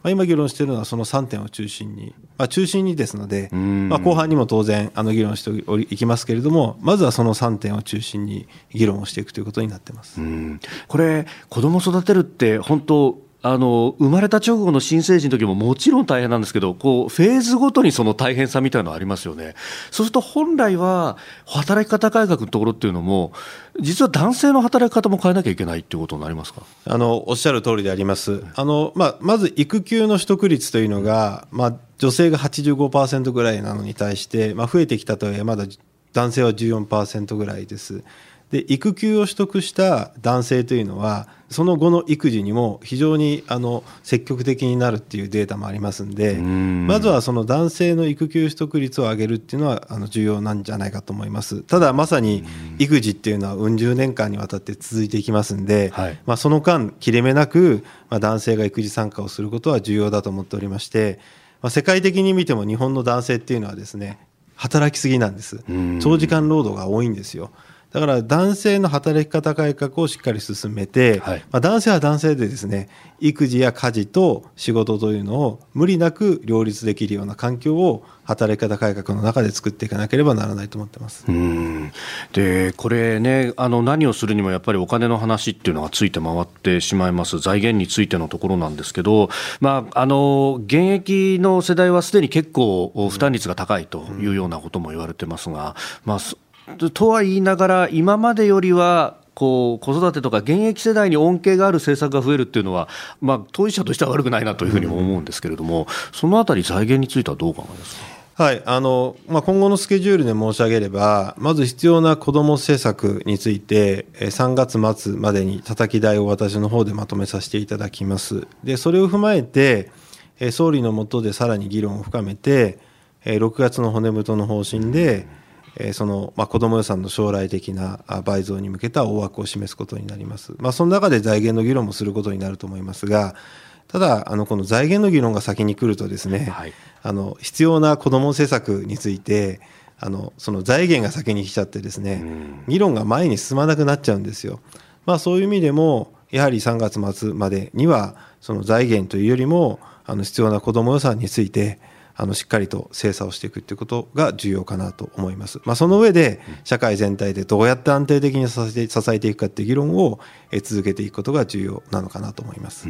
Speaker 5: まあ、今議論しているのはその3点を中心に、まあ、中心にですので、まあ、後半にも当然あの議論していきますけれどもまずはその3点を中心に議論をしていくということになってます。
Speaker 1: うん。これ、子供育てるって、本当、あの生まれた直後の新生児の時ももちろん大変なんですけど、こうフェーズごとにその大変さみたいなのありますよね。そうすると本来は働き方改革のところっていうのも、実は男性の働き方も変えなきゃいけないっていうことになりますか？
Speaker 5: あのおっしゃる通りであります。あのまあ、まず育休の取得率というのが、まあ、女性が85%ぐらいなのに対して、まあ、増えてきたとはいえ、まだ男性は14%ぐらいです。で育休を取得した男性というのはその後の育児にも非常にあの積極的になるっていうデータもありますんでまずはその男性の育休取得率を上げるっていうのはあの重要なんじゃないかと思います。ただまさに育児っていうのはうん十年間にわたって続いていきますんで、
Speaker 1: はい。
Speaker 5: まあ、その間切れ目なく、まあ、男性が育児参加をすることは重要だと思っておりまして、まあ、世界的に見ても日本の男性っていうのはですね働きすぎなんです。長時間労働が多いんですよだから男性の働き方改革をしっかり進めて、
Speaker 1: はい。
Speaker 5: まあ、男性は男性でですね育児や家事と仕事というのを無理なく両立できるような環境を働き方改革の中で作っていかなければならないと思ってます。
Speaker 1: うん。でこれねあの何をするにもやっぱりお金の話っていうのがついて回ってしまいます。財源についてのところなんですけど、まあ、あの現役の世代はすでに結構負担率が高いというようなことも言われてますが、まあ、そとは言いながら今までよりはこう子育てとか現役世代に恩恵がある政策が増えるっていうのは、まあ、当事者としては悪くないなというふうにも思うんですけれども、そのあたり財源についてはどう考えますか？
Speaker 5: はい、あの、まあ、今後のスケジュールで申し上げれば、まず必要な子ども政策について、3月末までに叩き台を私の方でまとめさせていただきます。で、それを踏まえて、総理の下でさらに議論を深めて、6月の骨太の方針で、えーその、まあ、子ども予算の将来的なあ倍増に向けた大枠を示すことになります。まあ、その中で財源の議論もすることになると思いますが、ただ、あの、この財源の議論が先に来るとですね、
Speaker 1: はい
Speaker 5: あの必要な子ども政策についてあのその財源が先に来ちゃってですね、議論が前に進まなくなっちゃうんですよ。まあ、そういう意味でもやはり3月末までにはその財源というよりもあの必要な子ども予算についてあのしっかりと精査をしていくということが重要かなと思います。まあ、その上で社会全体でどうやって安定的に支えて支えていくかという議論をえ続けていくことが重要なのかなと思います。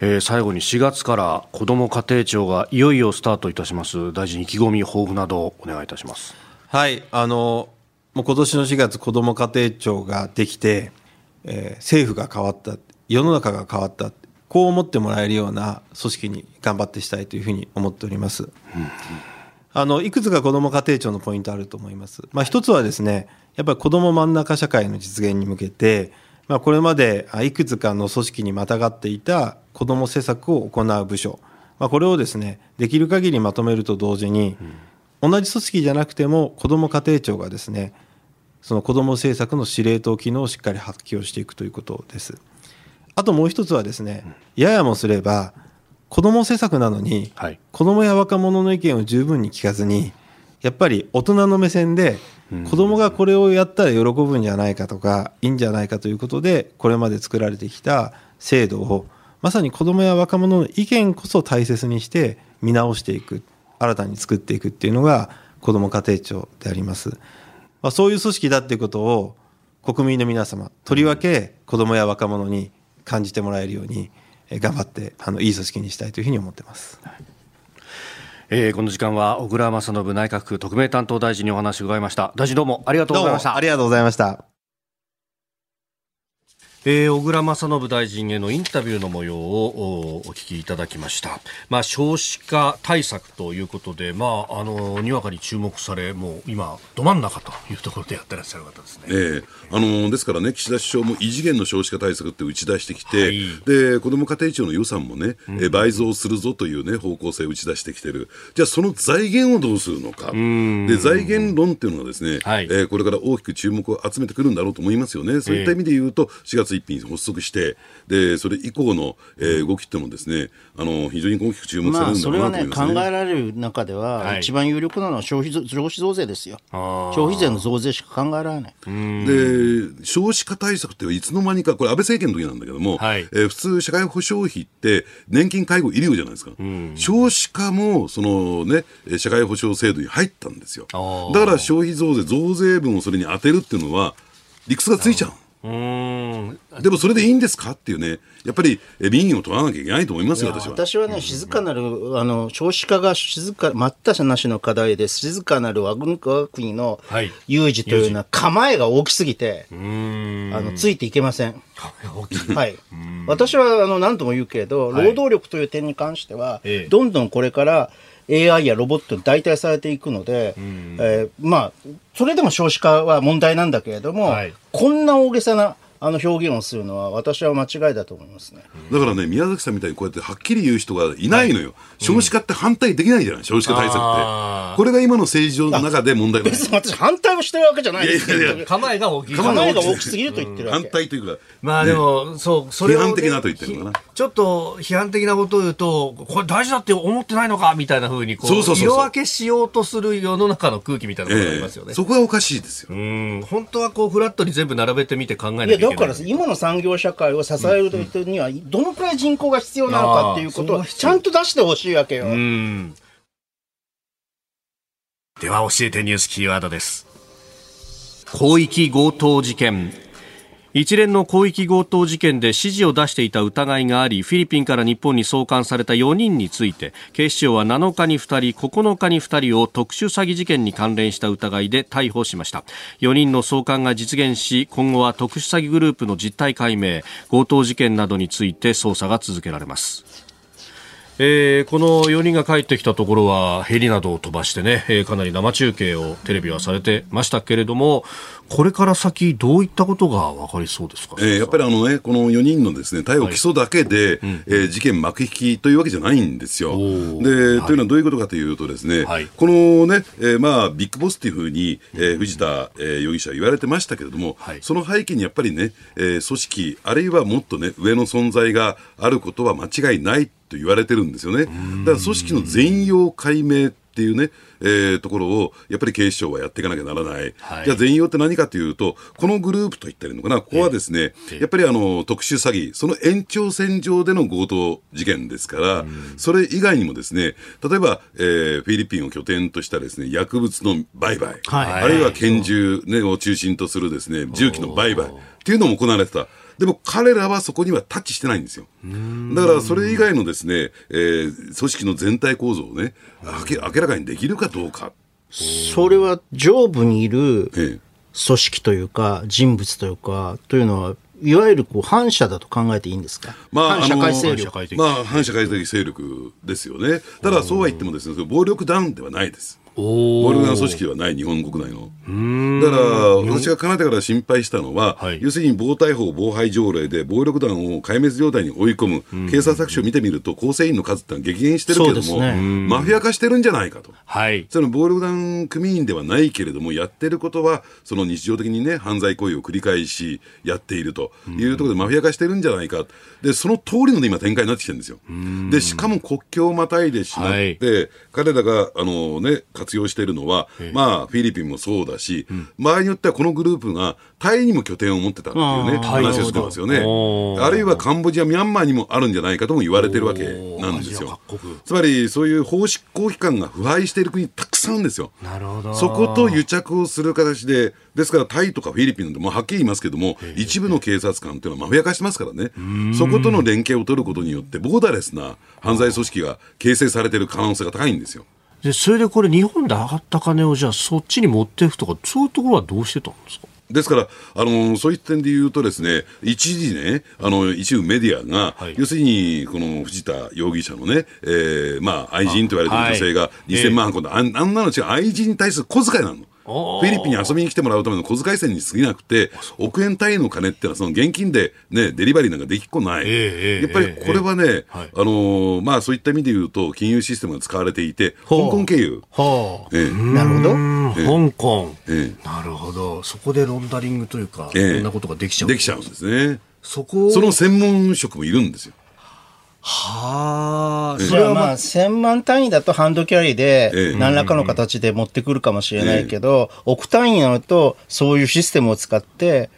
Speaker 1: えー最後に4月から子ども家庭庁がいよいよスタートいたします大臣意気込み抱負などお願いいたします
Speaker 5: はい、あの、もう今年の4月、子ども家庭庁ができて、えー政府が変わった、世の中が変わった、こう思ってもらえるような組織に頑張ってしたいというふうに思っております。あの、いくつか子ども家庭庁のポイントあると思います。まあ、一つはですね、やっぱり子ども真ん中社会の実現に向けて、まあ、これまであいくつかの組織にまたがっていた子ども施策を行う部署、まあ、これをですね、できる限りまとめると同時に、同じ組織じゃなくても子ども家庭庁がですね、その子ども政策の司令塔機能をしっかり発揮をしていくということです。あともう一つはですね、ややもすれば、子ども政策なのに、
Speaker 1: はい。
Speaker 5: 子どもや若者の意見を十分に聞かずに、やっぱり大人の目線で子供がこれをやったら喜ぶんじゃないかとかいいんじゃないかということでこれまで作られてきた制度をまさに子供や若者の意見こそ大切にして見直していく新たに作っていくっていうのが子ども家庭庁であります、まあ、そういう組織だっていうことを国民の皆様とりわけ子どもや若者に感じてもらえるように頑張ってあのいい組織にしたいというふうに思ってます。
Speaker 1: えー、この時間は小倉正信内閣府特命担当大臣にお話を伺いました。大臣どうもありがとうございました。
Speaker 5: ありがとうございました
Speaker 1: えー、小倉正信大臣へのインタビューの模様をお聞きいただきました。まあ、少子化対策ということで、まあ、あの、にわかに注目され、もう今、ど真ん中というところでやってらっしゃる方ですね。え
Speaker 4: ー、あの、ですからね、岸田首相も異次元の少子化対策って打ち出してきて、はい、で、子ども家庭庁の予算もね、うん、え倍増するぞというね、方向性を打ち出してきてる。じゃあ、その財源をどうするのか。で、財源論っていうのがですね、はい、えー、これから大きく注目を集めてくるんだろうと思いますよね。そういった意味で言うと、4月1日に発足して、で、それ以降の、えー、動きってもですね、あの、非常に大きく注目されるんだろうなと思いますね。
Speaker 3: まあ、それはね、考えられる中では、はい、一番有力なのは消費消費増税ですよ。消費税の増税しか考えられない。
Speaker 4: で、少子化対策っていつの間にか、これ安倍政権の時なんだけども、はい、えー、普通社会保障費って年金介護医療じゃないですか。少子化も、そのね、社会保障制度に入ったんですよ。だから消費増税、増税分をそれに当てるっていうのは、理屈がついちゃう。うん。でもそれでいいんですかっていうね、やっぱり民意を問わなきゃいけないと思いますよ、私は。
Speaker 3: 私はね、静かなる、あの少子化が静か、待った者なしの課題です、静かなる我が国の有事というのは、構えが大きすぎて、あのついていけません。はい、私はあの何とも言うけれど、労働力という点に関しては、どんどんこれから、AI やロボットに代替されていくので、えー、まあ、それでも少子化は問題なんだけれども、はい、こんな大げさなあの表現をするのは私は間違いだと思いますね。
Speaker 4: だからね、宮崎さんみたいにこうやってはっきり言う人がいないのよ。はい、少子化って反対できないじゃない、少子化対策って。これが今の政治の中で問題
Speaker 3: なんです。私反対をしてるわけじゃないです
Speaker 1: いやいや構えが大きい。
Speaker 3: 構えが大きすぎると言ってるわ
Speaker 4: け。反対というか。
Speaker 1: まあでも、ね、そう、そ
Speaker 4: れ批判的なと言ってるのかな。
Speaker 1: ちょっと批判的なことを言うと、これ大事だって思ってないのかみたいなふうに、こう、そうそうそう色分けしようとする世の中の空気みたいなことがありますよね。
Speaker 4: えー、そこがおかしいですよ。う
Speaker 1: ん。本当はこう、フラットに全部並べてみて考えなきゃいけない。いや、だから
Speaker 3: 今の産業社会を支える人には、どのくらい人口が必要なのかっていうことをちゃんと出してほしいわけよ。
Speaker 1: では教えてニュースキーワードです。広域強盗事件。一連の広域強盗事件で指示を出していた疑いがありフィリピンから日本に送還された4人について警視庁は7日に2人9日に2人を特殊詐欺事件に関連した疑いで逮捕しました。4人の送還が実現し今後は特殊詐欺グループの実態解明強盗事件などについて捜査が続けられます。えー、この4人が帰ってきたところはヘリなどを飛ばしてね、えー、かなり生中継をテレビはされてましたけれどもこれから先どういったことが分かりそうですか、
Speaker 4: えー、やっぱりあの、ね、この4人のですね逮捕・起訴だけで、はい、えー、事件幕引きというわけじゃないんですよ。で、はい、というのはどういうことかというとですね、はい、このね、えー、まあビッグボスっていうふうに、えー、藤田、えー、容疑者は言われてましたけれども、その背景にやっぱりね、えー、組織あるいはもっとね上の存在があることは間違いないと言われてるんですよね。だから組織の全容解明っていうね、えー、ところを、やっぱり警視庁はやっていかなきゃならない。はい、じゃあ全容って何かというと、このグループと言ったらいいのかな、ここはですね、やっぱりあの、特殊詐欺、その延長線上での強盗事件ですから、それ以外にもですね、例えば、えー、フィリピンを拠点としたですね、薬物の売買、はい、あるいは拳銃、ね、を中心とするですね、銃器の売買っていうのも行われてた。でも彼らはそこにはタッチしてないんですよ。だからそれ以外のですね、えー、組織の全体構造をね、明らかにできるかどうか。
Speaker 3: それは上部にいる組織というか、人物というか、というのは、いわゆるこう反社だと考えていいんですか、
Speaker 4: まあ、反社会勢力。まあ、反社会的勢力ですよね。ただ、そうは言ってもですね、暴力団ではないです。暴力団組織はない、日本国内の。だから、私がかなてから心配したのは、はい、要するに暴対法、防廃条例で暴力団を壊滅状態に追い込む、警察作詞を見てみると、構成員の数ってのは激減してるけども、ね、マフィア化してるんじゃないかと。はい、その暴力団組員ではないけれども、やってることは、その日常的にね、犯罪行為を繰り返しやっているというところで、マフィア化してるんじゃないか。で、その通りの、今展開になってきてるんですよ。で、しかも国境をまたいでしまって、はい、彼らが、あのね、活活用しているのは、まあ、フィリピンもそうだし、場合によってはこのグループがタイにも拠点を持ってたっていうね、話をしてますよね。あるいはカンボジア、ミャンマーにもあるんじゃないかとも言われてるわけなんですよ。つまり、そういう法執行機関が腐敗している国たくさんあるんですよ。そこと癒着をする形で、ですからタイとかフィリピンでもはっきり言いますけども、一部の警察官っていうのはマフィア化してますからね、そことの連携を取ることによって、ボーダレスな犯罪組織が形成されている可能性が高いんですよ。
Speaker 1: でそれでこれ、日本で上がった金をじゃあ、そっちに持っていくとか、そういうところはどうしてたんですか？
Speaker 4: ですから、あのそういった点で言うとですね、一時ね、あの一部メディアが、
Speaker 1: はい。
Speaker 4: 要するに、この藤田容疑者のね、えーまあ、愛人と言われている女性が2000万運んだ、あんあんなの違う、愛人に対する小遣いなの。フィリピンに遊びに来てもらうための小遣い銭に過ぎなくて、億円単位の金っていうのは、その現金で、ね、デリバリーなんかできっこない、
Speaker 1: ええ
Speaker 4: やっぱりこれはね、
Speaker 1: はい。
Speaker 4: あのーまあ、そういった意味で言うと、金融システムが使われていて、香港経由、
Speaker 3: は
Speaker 4: ええ。
Speaker 3: あ。なるほど。
Speaker 1: うん。香港、
Speaker 4: え
Speaker 1: なるほど、そこでロンダリングというか、
Speaker 4: ええ。
Speaker 1: いろんなことができちゃう
Speaker 4: できちゃうんですね。
Speaker 1: そこを
Speaker 4: その専門職もいるんですよ。
Speaker 1: はあ、
Speaker 3: それはまあ、1000万単位だとハンドキャリー
Speaker 4: え
Speaker 3: で
Speaker 4: え、
Speaker 3: 何らかの形で持ってくるかもしれないけど、億単位になると、そういうシステムを使って、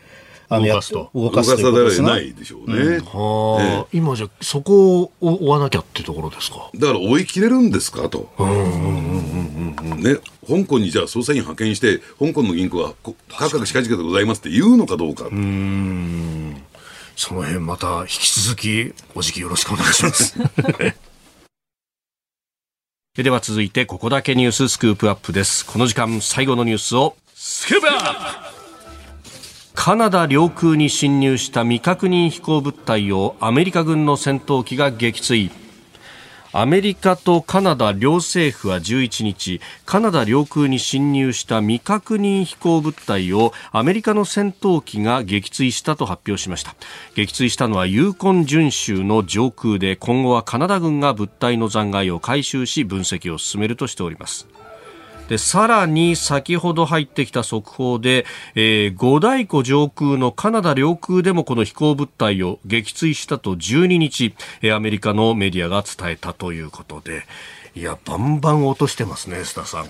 Speaker 3: あの
Speaker 1: 動かすと。
Speaker 3: 動かすとい
Speaker 4: な。いでしょうね。
Speaker 1: はあ、今じゃそこを追わなきゃっていうところですか？
Speaker 4: だから追い切れるんですかと。ね、香港にじゃあ捜査員派遣して、香港の銀行はこ価格近々でございますって言うのかどうか。
Speaker 1: その辺また引き続きお時期よろしくお願いします。では続いてここだけニューススクープアップです。この時間最後のニュースをスクープアップカナダ領空に侵入した未確認飛行物体をアメリカ軍の戦闘機が撃墜。アメリカとカナダ両政府は11日、カナダ領空に侵入した未確認飛行物体をアメリカの戦闘機が撃墜したと発表しました。撃墜したのはユーコン準州の上空で、今後はカナダ軍が物体の残骸を回収し分析を進めるとしております。でさらに先ほど入ってきた速報で、えー、五大湖上空のカナダ領空でもこの飛行物体を撃墜したと12日、えーアメリカのメディアが伝えたということで、いや、バンバン落としてますね、須田さん。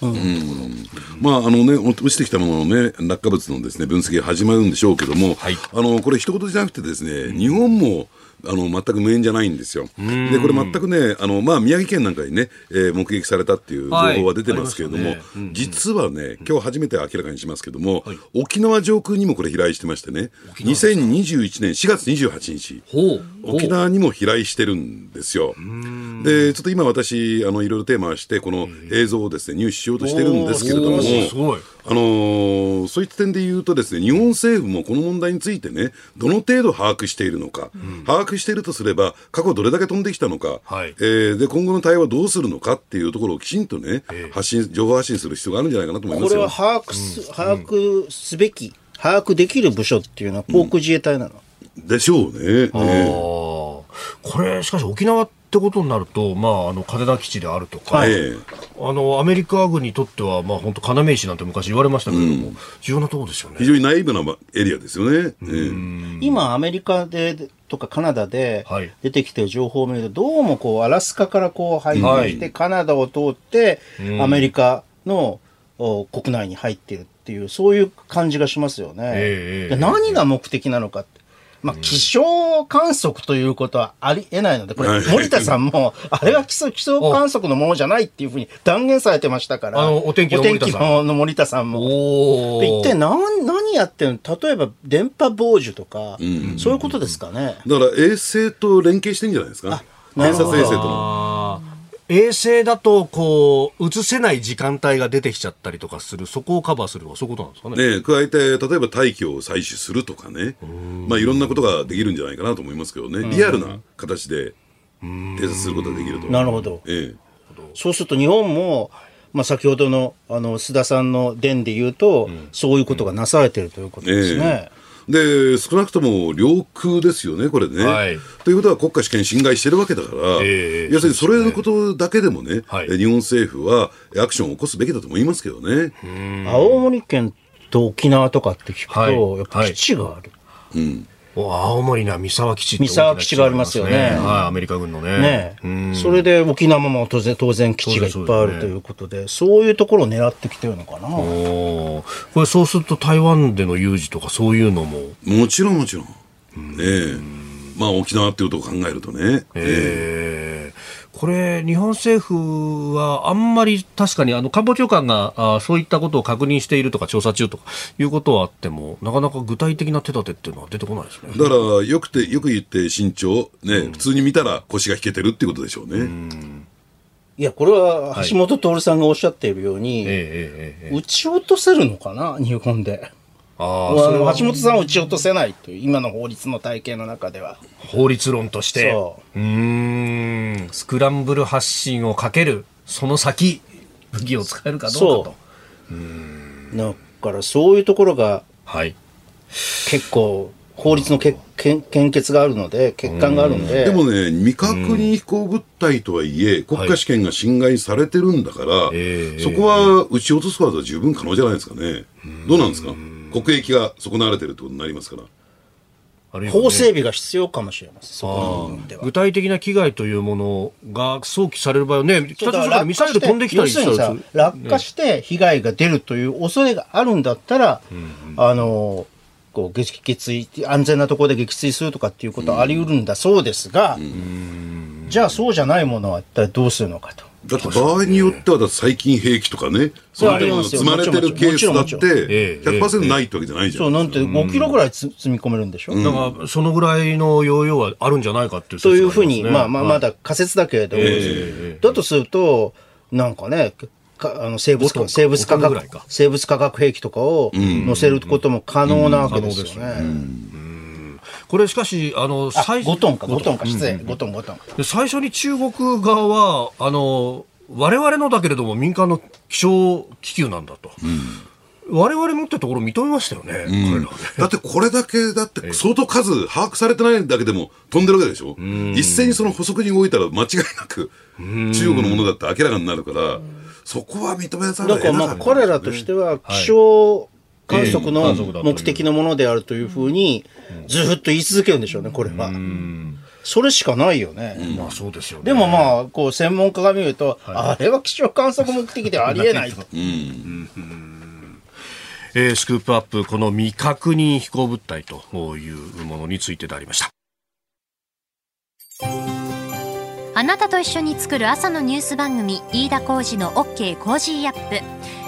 Speaker 4: まああのね、落ちてきたもののね、落下物のですね、分析が始まるんでしょうけども、
Speaker 1: はい
Speaker 4: あの、これ一言じゃなくてですね、日本も、あの全く無縁じゃないんですよ。で、これ全くね、あの、まあ、宮城県なんかにね、えー目撃されたっていう情報は出てますけれども、
Speaker 1: はいね。うんうん。
Speaker 4: 実はね、今日初めて明らかにしますけども、沖縄上空にもこれ飛来してましてね、2021年4月28日、
Speaker 1: ほう
Speaker 4: 沖縄にも飛来してるんですよ。で、ちょっと今私、あの、いろいろテーマして、この映像をですね、入手しようとしてるんですけれども、あのーそういった点で言うとですね、日本政府もこの問題についてね、どの程度把握しているのか、把握しているとすれば、過去どれだけ飛んできたのか、
Speaker 1: はい
Speaker 4: えーで、今後の対応はどうするのかっていうところをきちんとね、発信、情報発信する必要があるんじゃないかなと思いますよ。
Speaker 3: これは把握す、把握すべき、把握できる部署っていうのは航空自衛隊なの。
Speaker 4: でしょうね。
Speaker 1: あ
Speaker 4: え
Speaker 1: ーこれ、しかし沖縄ってことになると、まあ、あの、嘉手納基地であるとか、
Speaker 4: ええ
Speaker 1: あの、アメリカ軍にとっては、まあ、本当要石なんて昔言われましたけれども、重要なところですよね
Speaker 4: 非。常にナイーブなエリアですよね。ええ
Speaker 3: 今、アメリカで、とかカナダで
Speaker 1: はい
Speaker 3: 出てきてる情報を見ると、どうもこう、アラスカからこう入ってきて、カナダを通って、アメリカのお国内に入っているっていう、そういう感じがしますよね。
Speaker 1: ええ
Speaker 3: で何が目的なのかって。まあ、気象観測ということはありえないので、これ、森田さんも、あれは気象気象観測のものじゃないっていうふうに断言されてましたから。
Speaker 1: あのお天気の森田さん
Speaker 3: お天気の森田さんも。一体何何やってんの？例えば電波傍受とか、そういうことですかね。
Speaker 4: だから衛星と連携してんじゃないですか？偵察衛星との。
Speaker 1: 衛星だと、こう、映せない時間帯が出てきちゃったりとかする、そこをカバーするそういうことなんですかね？
Speaker 4: ね、加えて、例えば大気を採取するとかね、まあいろんなことができるんじゃないかなと思いますけどね、リアルな形で偵察することができると。
Speaker 3: なるほど。
Speaker 4: え
Speaker 3: そうすると日本も、まあ、先ほどのあの須田さんの伝で言うと、そういうことがなされてるということ
Speaker 4: え
Speaker 3: ですね。
Speaker 4: ええで、少なくとも領空ですよね、これね。
Speaker 1: はい
Speaker 4: ということは国家主権侵害してるわけだから、
Speaker 1: ええ
Speaker 4: 要するにそれのことだけでもね、
Speaker 1: はい
Speaker 4: 日本政府はアクションを起こすべきだと思いますけどね。
Speaker 3: 青森県と沖縄とかって聞くと、
Speaker 1: はい
Speaker 3: やっぱ基地がある。
Speaker 1: 青森には三沢基地
Speaker 3: 三沢基地がありますよね。
Speaker 1: はい、アメリカ軍のね。
Speaker 3: ね。
Speaker 1: うん。
Speaker 3: それで沖縄も当然当然基地がいっぱいあるということで、そういうところを狙ってきてるのかな。
Speaker 1: これそうすると台湾での有事とかそういうのも、
Speaker 4: もちろんもちろん。ええ。まあ沖縄っていうとこ考えるとね。
Speaker 1: えーこれ、日本政府はあんまり確かにあの官房長官があそういったことを確認しているとか調査中とかいうことはあっても、なかなか具体的な手立てっていうのは出てこないですね。
Speaker 4: だから、よくて、よく言って身長、ね、普通に見たら腰が引けてるっていうことでしょうね。
Speaker 3: いや、これは橋本徹さんがおっしゃっているように、
Speaker 1: ええええええ
Speaker 3: 撃ち落とせるのかな、日本で。
Speaker 1: ああ、それは
Speaker 3: 橋本さんは撃ち落とせないという、今の法律の体系の中では。
Speaker 1: 法律論として。
Speaker 3: そう
Speaker 1: ーん、スクランブル発信をかける、その先、武器を使えるかどうかと。
Speaker 3: だからそういうところが
Speaker 1: はい。
Speaker 3: 結構、法律のけけ献血があるので、欠陥があるので。
Speaker 4: でもね、未確認飛行物体とはいえ、国家試験が侵害されてるんだから、
Speaker 1: ええ
Speaker 4: そこは撃ち落とすことは十分可能じゃないですかね。どうなんですか？国益が損なわれてるってことになりますから。
Speaker 1: ね。
Speaker 3: 法整備が必要かもしれません、そこの部分では。
Speaker 1: 具体的な危害というものが想起される場合はね、北朝鮮からミサイル飛んできたりしたら、
Speaker 3: 落下して被害が出るという恐れがあるんだったら、あの、こう撃墜、安全なところで撃墜するとかっていうことはあり得るんだそうですが、じゃあそうじゃないものは一体どうするのかと。
Speaker 4: だって場合によっては、だって最近兵器とかね、そういうのが積まれてるケースだって、
Speaker 1: ええ
Speaker 4: 100%ないってわけじゃないじゃ
Speaker 3: そう、
Speaker 4: な
Speaker 3: んて5キロぐらいつ積み込めるんでしょ、
Speaker 1: だから、そのぐらいの容量はあるんじゃないかっていうね、
Speaker 3: いうふうに、まあまあ、まだ仮説だけれども、だとすると、なんかね、かあの生物生物化学
Speaker 1: 五トンぐらいか。
Speaker 3: 生物化学兵器とかを載せることも可能なわけですよね。
Speaker 1: これしかし、あの、
Speaker 3: あ、
Speaker 1: 最
Speaker 3: 5トンか、5トンか、失礼、5トン、5トン。
Speaker 1: で最初に中国側は、あの、我々のだけれども民間の気象気球なんだと。我々持ってるところ認めましたよね、彼らはね。
Speaker 4: だってこれだけ、だって相当数把握されてないだけでも飛んでるわけでしょ？一斉にその補足に動いたら間違いなく中国のものだって明らかになるから、そこは認めざるを
Speaker 3: だからまあ、彼らとしては、気象観測
Speaker 1: ええ
Speaker 3: の目的のものであるというふうに、ずっと言い続けるんでしょうね、これは。それしかないよね。
Speaker 1: まあそうですよね。
Speaker 3: でもまあ、こう、専門家が見ると、あれは気象観測目的ではありえないと。
Speaker 1: えースクープアップ、この未確認飛行物体というものについてでありました。
Speaker 2: あなたと一緒に作る朝のニュース番組飯田浩二の OK コージーアップ